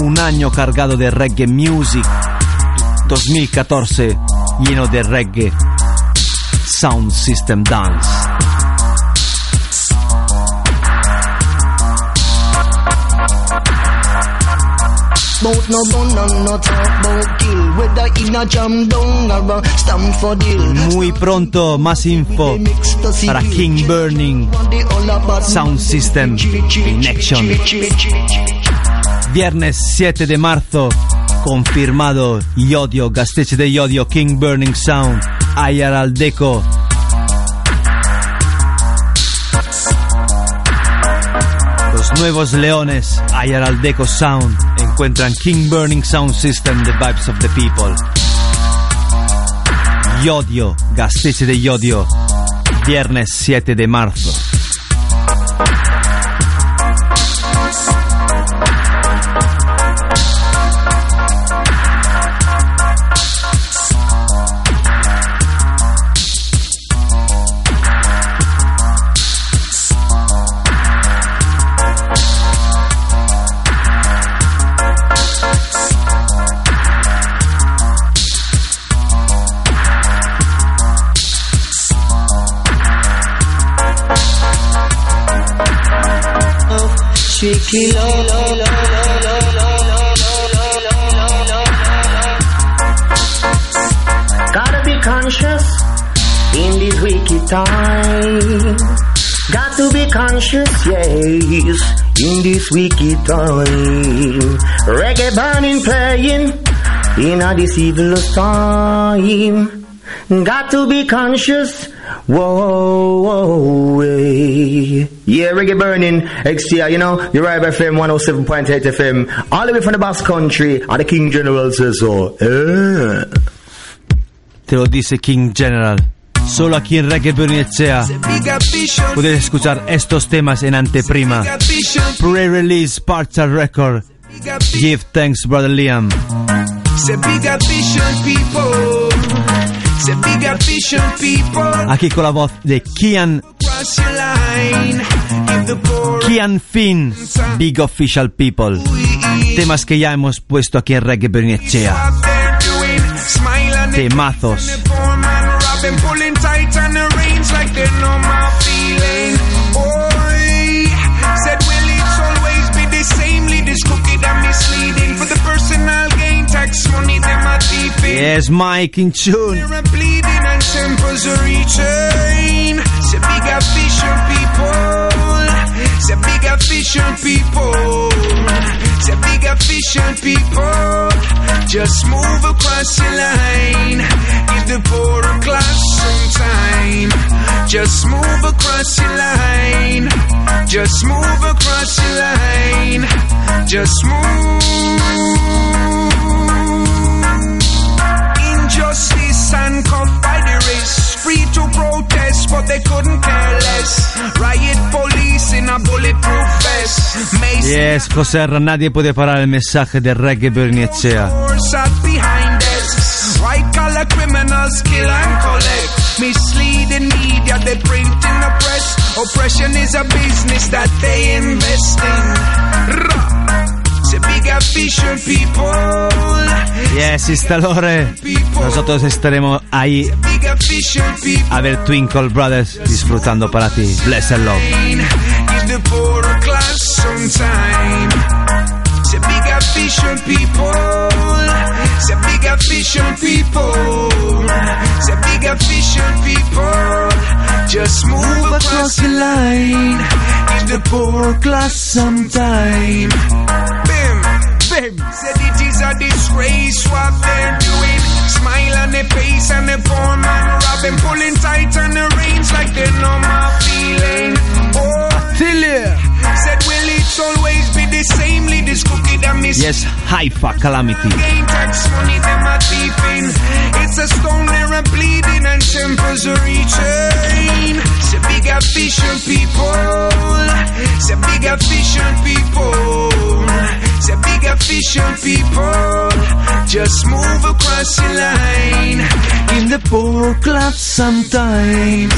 Un año cargado de reggae music. 2014 lleno de reggae. Sound System Dance. Muy pronto más info para King Burning Sound System in Action. Viernes 7 de marzo, confirmado Yodio, Gasteche de Yodio, King Burning Sound, Ayar Aldeco. Los nuevos leones, Ayar Aldeco Sound, encuentran King Burning Sound System, The Vibes of the People. Yodio, Gasteche de Yodio, viernes 7 de marzo. Love. Gotta be conscious in these wicked times. Got to be conscious, yes, in this wicked time. Reggae burning playing in a this evil time. Got to be conscious. Whoa, whoa, hey. Yeah, reggae burning, XTR, you know, you're right FM 107.8 FM, all the way from the Basque Country, and the King General says so. Eh. Te lo dice King General. Solo aquí en Reggae Burning Echea puedes escuchar estos temas en anteprima. Pre-release partial record. Give thanks, brother Liam. Say big ambition people. Say big ambition people. Aquí con la voz de Kian, Kian Finn, Big Official People. Temas que ya hemos puesto aquí en Reggae they Temazos. Yes, Mike in tune. They're a bleeding and tempers a big ambition people. Say big ambition people. Say big ambition people. Just move across the line. Give the poorer class some time. Just move across the line. Just move across the line. Just move. Injustice handcuffed by the race. Free to protest, but they couldn't care less. Riot police in a bulletproof vest. Mace Yes, José R. Nadie puede parar el mensaje de Reggae Burning Echea. sat behind desks. White collar criminals kill and collect. Misleading media, they print in the press. Oppression is a business that they invest in. Yes, Istalore. Nosotros estaremos ahí a ver Twinkle Brothers disfrutando para ti. Bless and love. Just move across the line. Give the poor class some time. Bim. Said it is a disgrace what they're doing. Smile on their face and the poor man robbing, pulling tight on the reins like they know my feeling. Oh, said will it always be the same? Lead this cookie that miss. Yes, Haifa Calamity. Gain tax money, them are deep in. It's a stone, they're a bleeding and tempers a return. Say big ambition people. Say big ambition people. Say big ambition people. Just move across the line. Give the poor clap sometimes.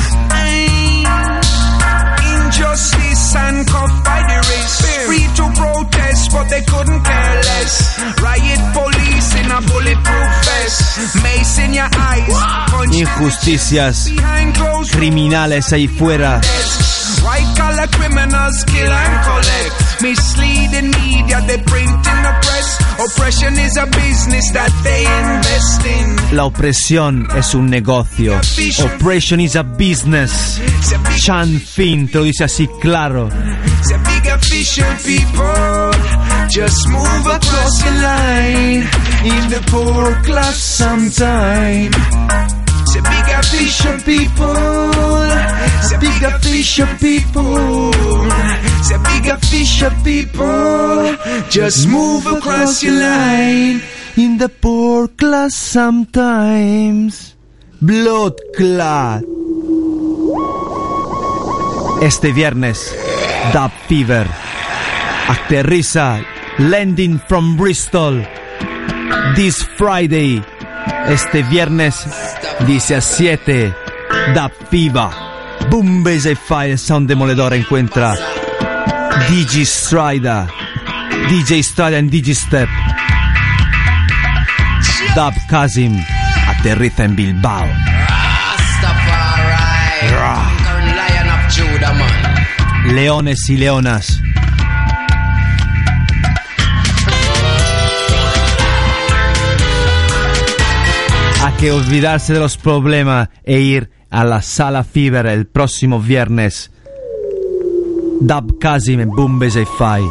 Injustice handcuffed by the race. Free to protest, but they couldn't care less. Riot police in a bulletproof vest. Mace in your eyes. Injusticias criminales ahí fuera. White collar criminals kill and collect. La opresión es un negocio. Operation is a business. Chan Fin te lo dice así claro. Just move across the line. In the poor class sometime. The big official people, the big official people, the big official people just move across your line. In the poor class sometimes. Blood clot. Este viernes, Dub Fever. Aterriza. Landing from Bristol. This Friday. Este viernes 17. Dub Fever. Boom Base Fire Sound Demoledor encuentra DJ Strider. DJ Strider and DJ Step. Dub Kazim aterriza en Bilbao. Conquering lion of Judah, man. Leones y leonas. Que olvidarse de los problemas e ir a la sala Fever el próximo viernes. Dub Kazim en Fai.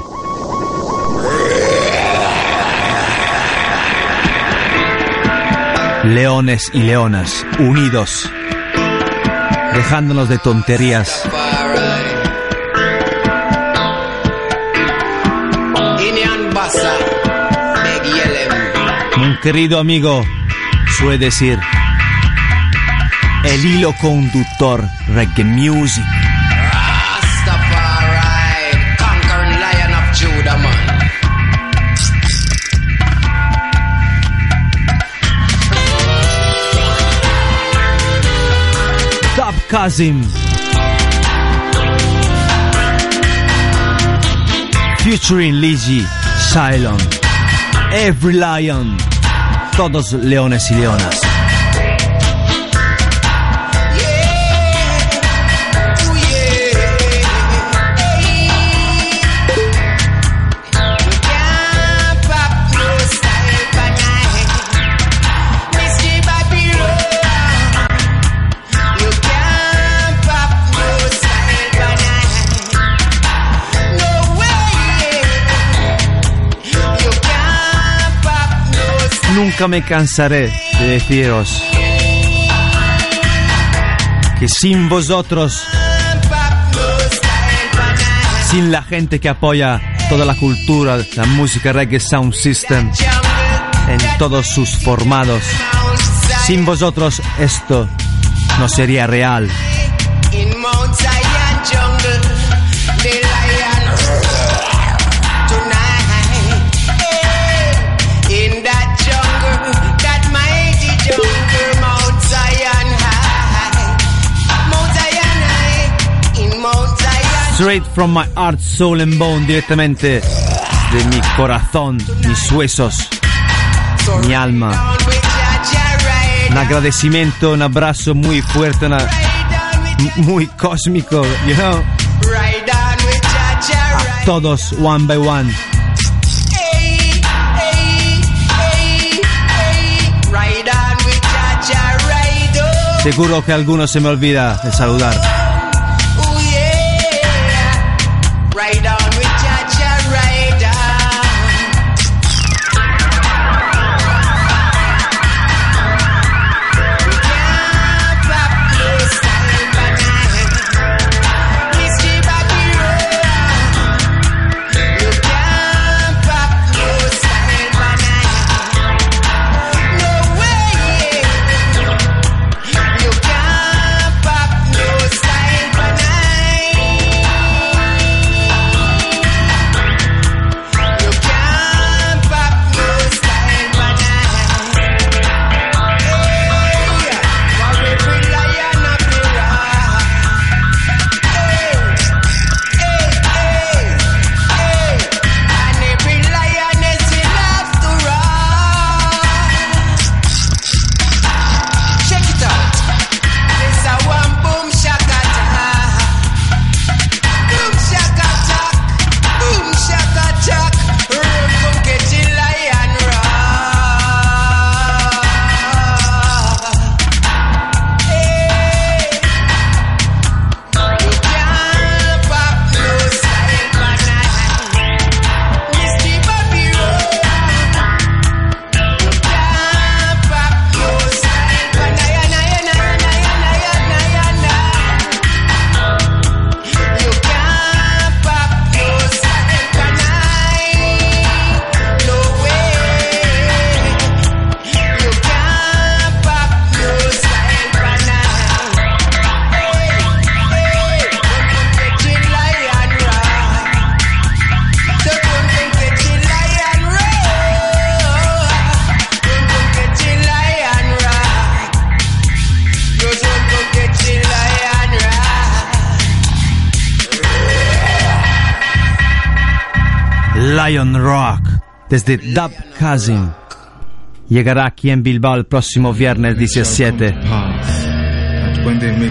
Leones y leonas, unidos, dejándonos de tonterías. Un querido amigo suele decir, el hilo conductor reggae music. Dub Kazim. Featuring Lizzy, Cylon, Every Lion, todos leones y leonas. Nunca me cansaré de deciros que sin vosotros, sin la gente que apoya toda la cultura, la música reggae sound system en todos sus formados, sin vosotros esto no sería real. Straight from my heart, soul and bone, directamente de mi corazón, mis huesos, mi alma. Un agradecimiento, un abrazo muy fuerte, una- muy cósmico, you know, a todos one by one. Seguro que a algunos se me olvida de saludar. right Rock desde Dub Kazim. Llegará aquí en Bilbao el próximo viernes 17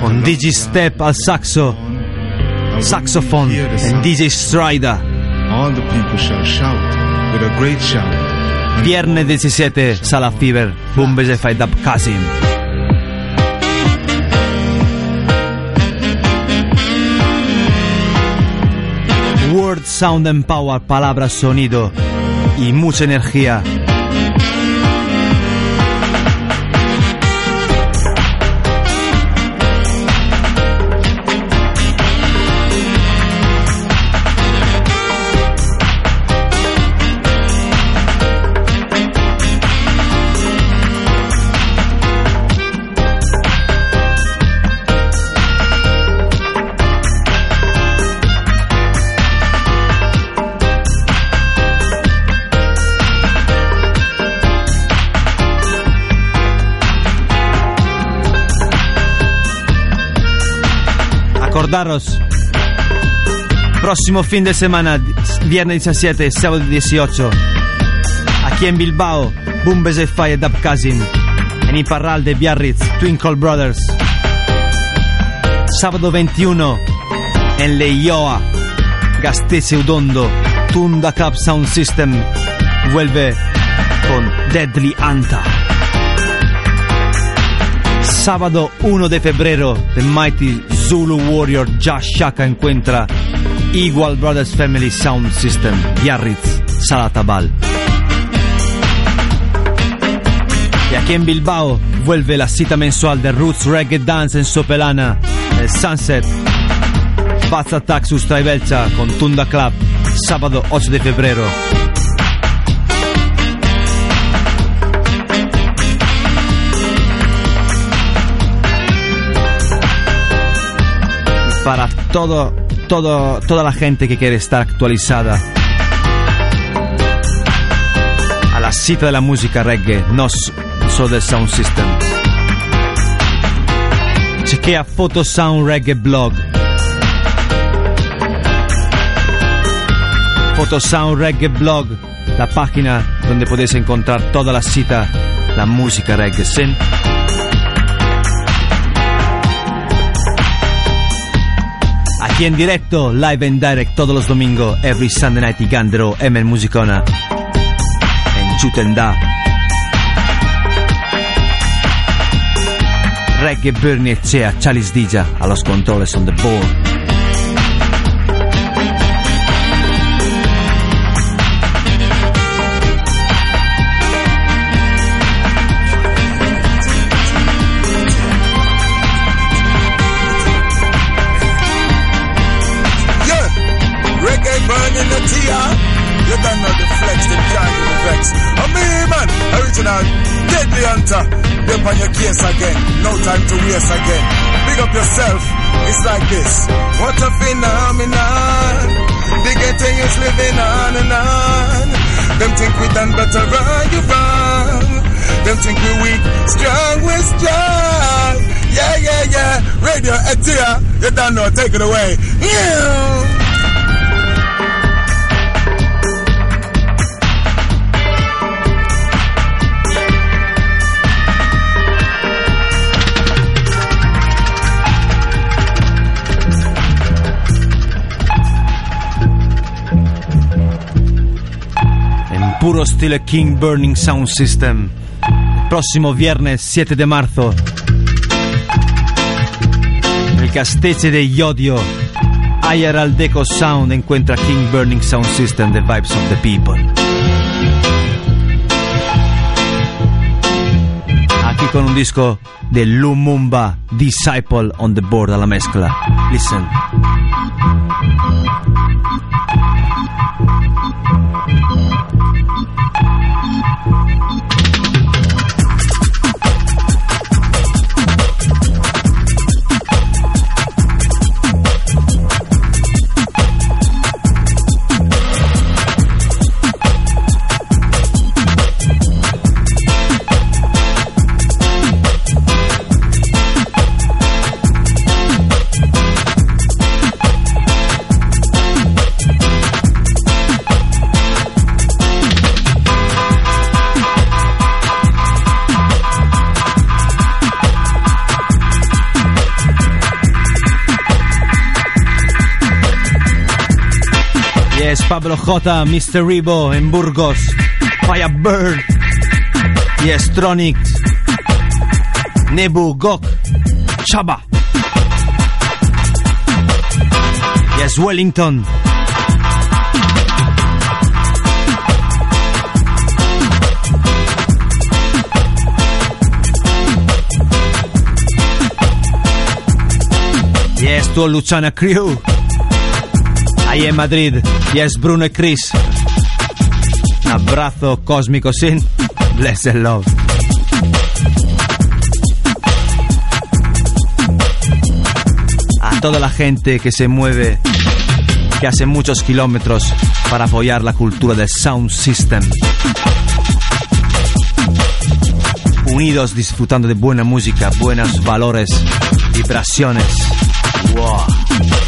con DJ Step al saxo, saxophone and DJ Strider. All the people shall shout with a great shout. Viernes 17, Sala Fever, Bumbes e Fai Dub Kazim. Sound and Power, palabras, sonido y mucha energía. Acordaros, próximo fin de semana, viernes 17, sábado 18, aquí en Bilbao, Bumbes Fire Dub Kazim, en Iparral de Biarritz, Twinkle Brothers. Sábado 21, en Leioa, Gastese Udondo, Tunda Cup Sound System, vuelve con Deadly Anta. Sábado 1 de febrero, The Mighty Zulu Warrior Josh Shaka encuentra Igual Brothers Family Sound System, Biarritz, Salatabal. Y aquí en Bilbao vuelve la cita mensual de Roots Reggae Dance en Sopelana, el Sunset, Baz Attack su Straibelcha con Tunda Club, sábado 8 de febrero. Para todo, todo, toda la gente que quiere estar actualizada a la cita de la música reggae, no solo Sound System. Chequea Photo Sound Reggae Blog. Photo Sound Reggae Blog, la página donde podéis encontrar toda la cita, la música reggae. ¿sí? Aquí en directo, live and direct todos los domingos, every Sunday night y Gandero, M Musicona, en Chutenda. Reggae Bernie Echea, Chalis Dija, a los controles on the board. Deadly. Dip on your case again, no time to waste again. Big up yourself, it's like this. What a phenomenon. The getting is living on and on. Them think we done better run you wrong. Them think we weak, strong, we strong. Yeah, yeah, yeah. Radio eh, Etia, you don't know, take it away. Yeah. Puro estilo King Burning Sound System. Próximo viernes 7 de marzo. El Casteche de Yodio, Ayar Aldeco Sound encuentra King Burning Sound System, The Vibes of the People. Aquí con un disco de Lumumba, Disciple on the Board a la mezcla. Listen. Pablo J, Mr. Rebo en Burgos. Firebird. Yes, Tronic. Nebu, Gok. Chaba. Yes, Wellington. Yes, tu Luciana Crew. Ahí en Madrid. Yes, Bruno y Chris. Abrazo cósmico sin. Blessed love. A toda la gente que se mueve, que hace muchos kilómetros para apoyar la cultura del sound system. Unidos disfrutando de buena música, buenos valores, vibraciones. Wow.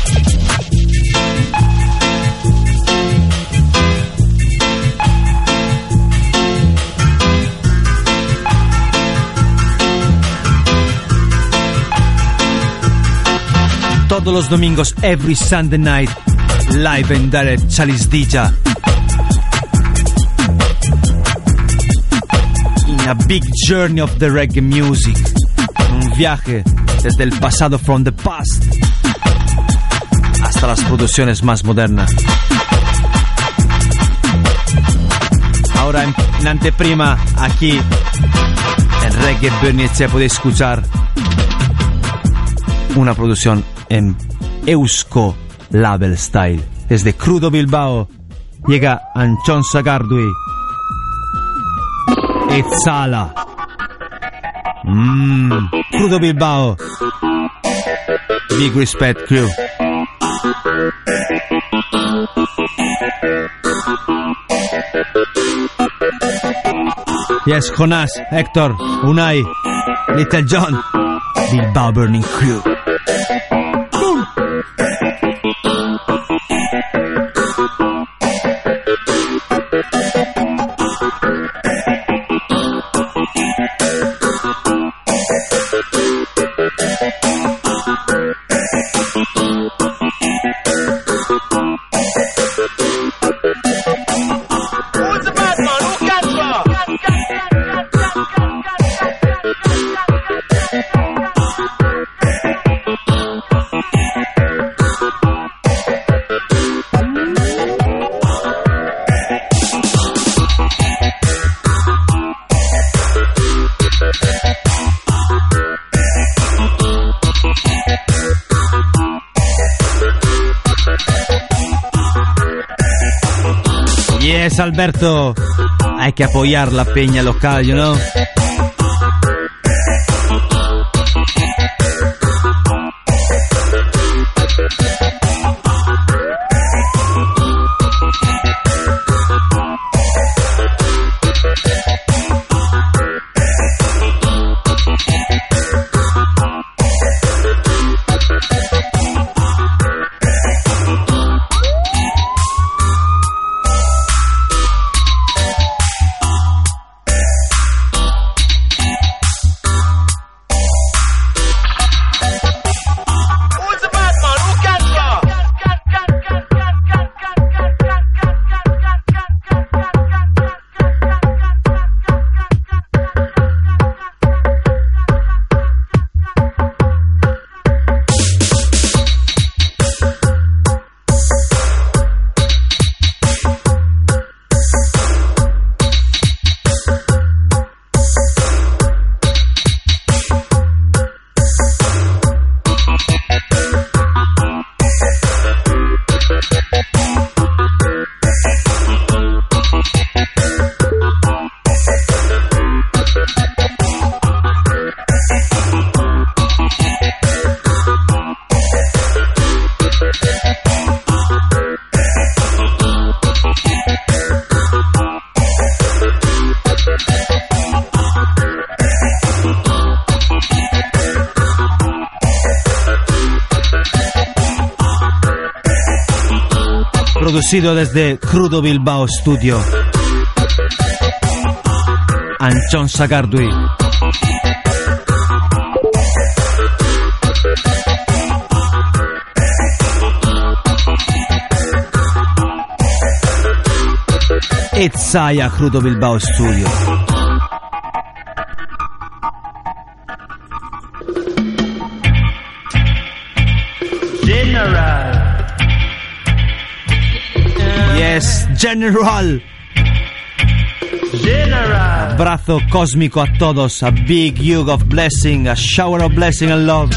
Todos los domingos, every Sunday night, live and direct, Chalice DJ. In a big journey of the reggae music. Un viaje desde el pasado from the past hasta las producciones más modernas. Ahora en, en anteprima, aquí en Reggae Bernice puede escuchar una producción en Eusko Label Style. Desde Crudo Bilbao llega Anchon Sagardui. Etzala. Mmm. Crudo Bilbao. Big respect crew. Yes, Jonas, Héctor, Unai, Little John, Bilbao Burning Crew. Yes, Alberto. Hay que apoyar la peña local, you know. Desde Crudo Bilbao Studio. Anchón Sagardui. Etzaya Crudo Bilbao Studio. General. General. Abrazo cósmico a todos. A big hug of blessing. A shower of blessing and love.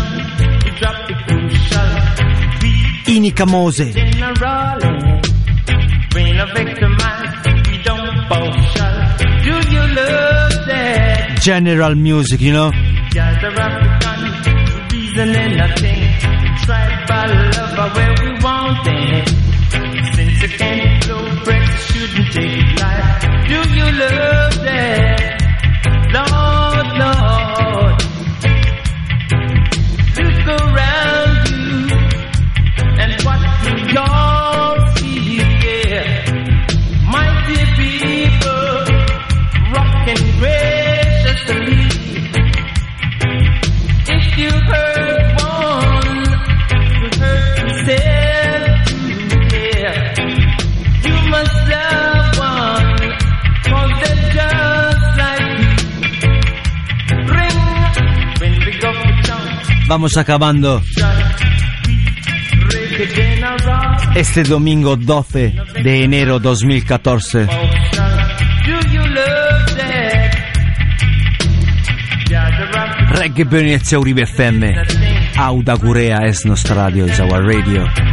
Inika Mose. General music, you know? reason and I think by love where we want it Vamos acabando este domingo 12 de enero 2014. Do you love that? Yeah, the rock Reggae Beniezia Uribe FM. Auda Gurea es nostra radio, our radio.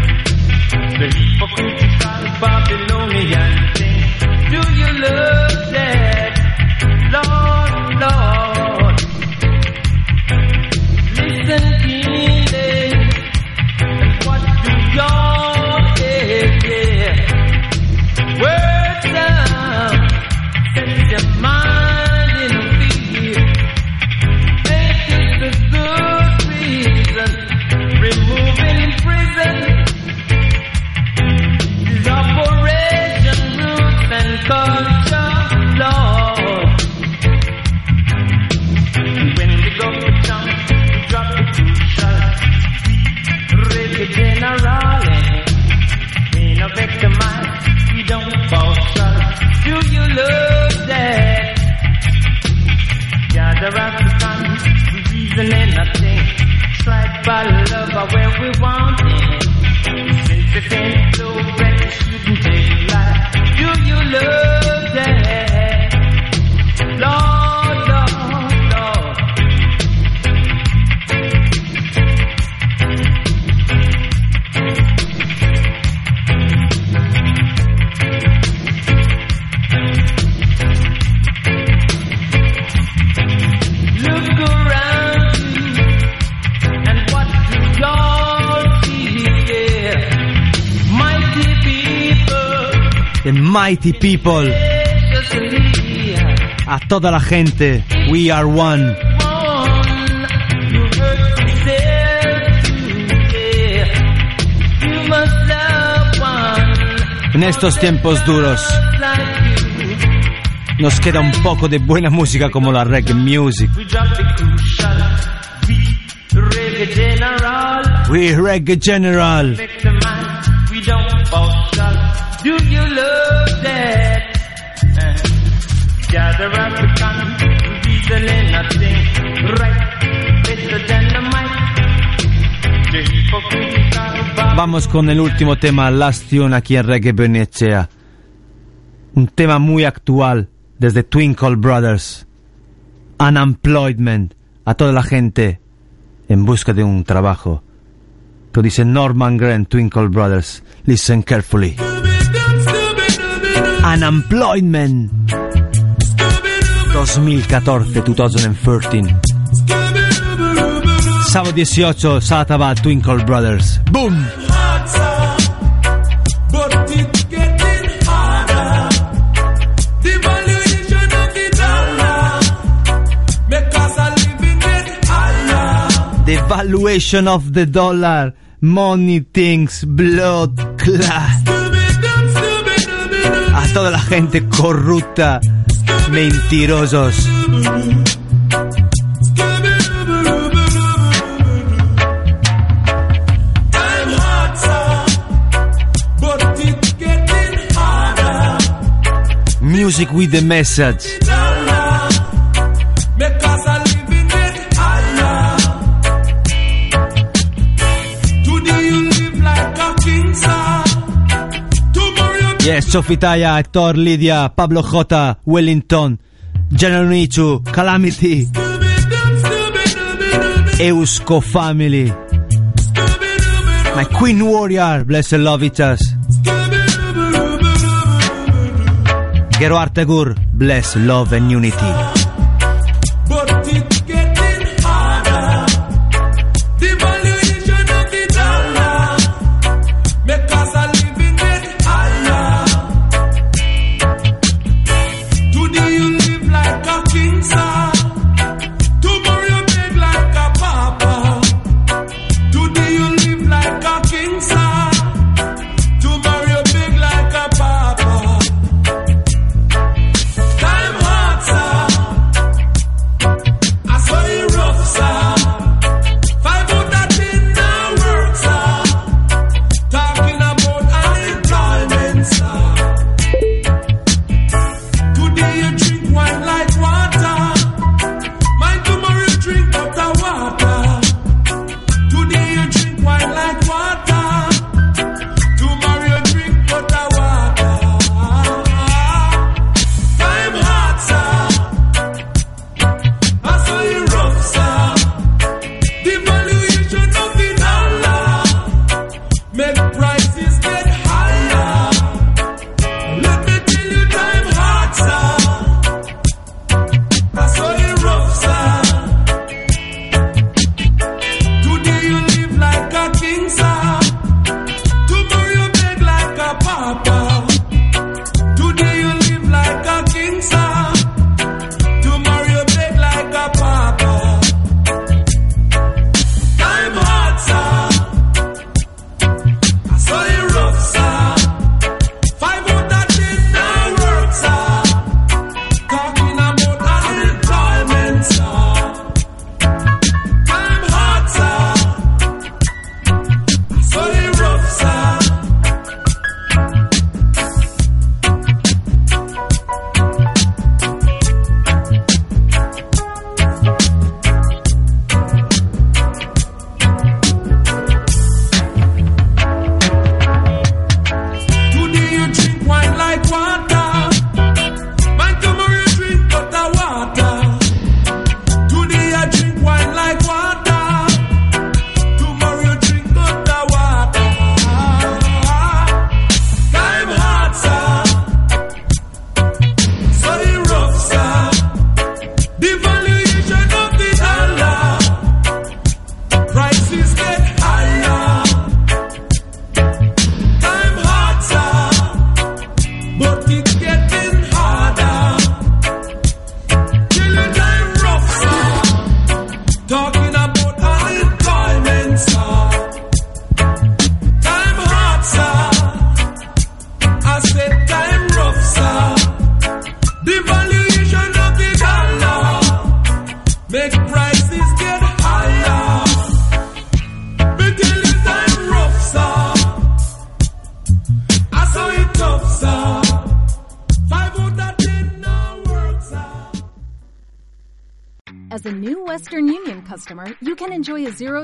A toda la gente, we are one. En estos tiempos duros nos queda un poco de buena música como la reggae music. We reggae general. Do you love that? Uh, gather African, reasoning nothing right, better than the mic. The. Vamos con el último tema, Last Tune aquí en Reggae Bernicea. Un tema muy actual desde Twinkle Brothers. Unemployment. A toda la gente en busca de un trabajo. Lo dice Norman Grant, Twinkle Brothers. Listen carefully. Unemployment. 2014, 2013. Sábado 18, Sataba, Twinkle Brothers. Boom! The valuation of the dollar make us a living a toda la gente corrupta, mentirosos. Music with the message. Yes, Sofitaya, Hector, Lidia, Pablo J, Wellington, General Calamity, Eusko Family, my Queen Warrior, bless and love it us. Gero Artegur, bless love and unity.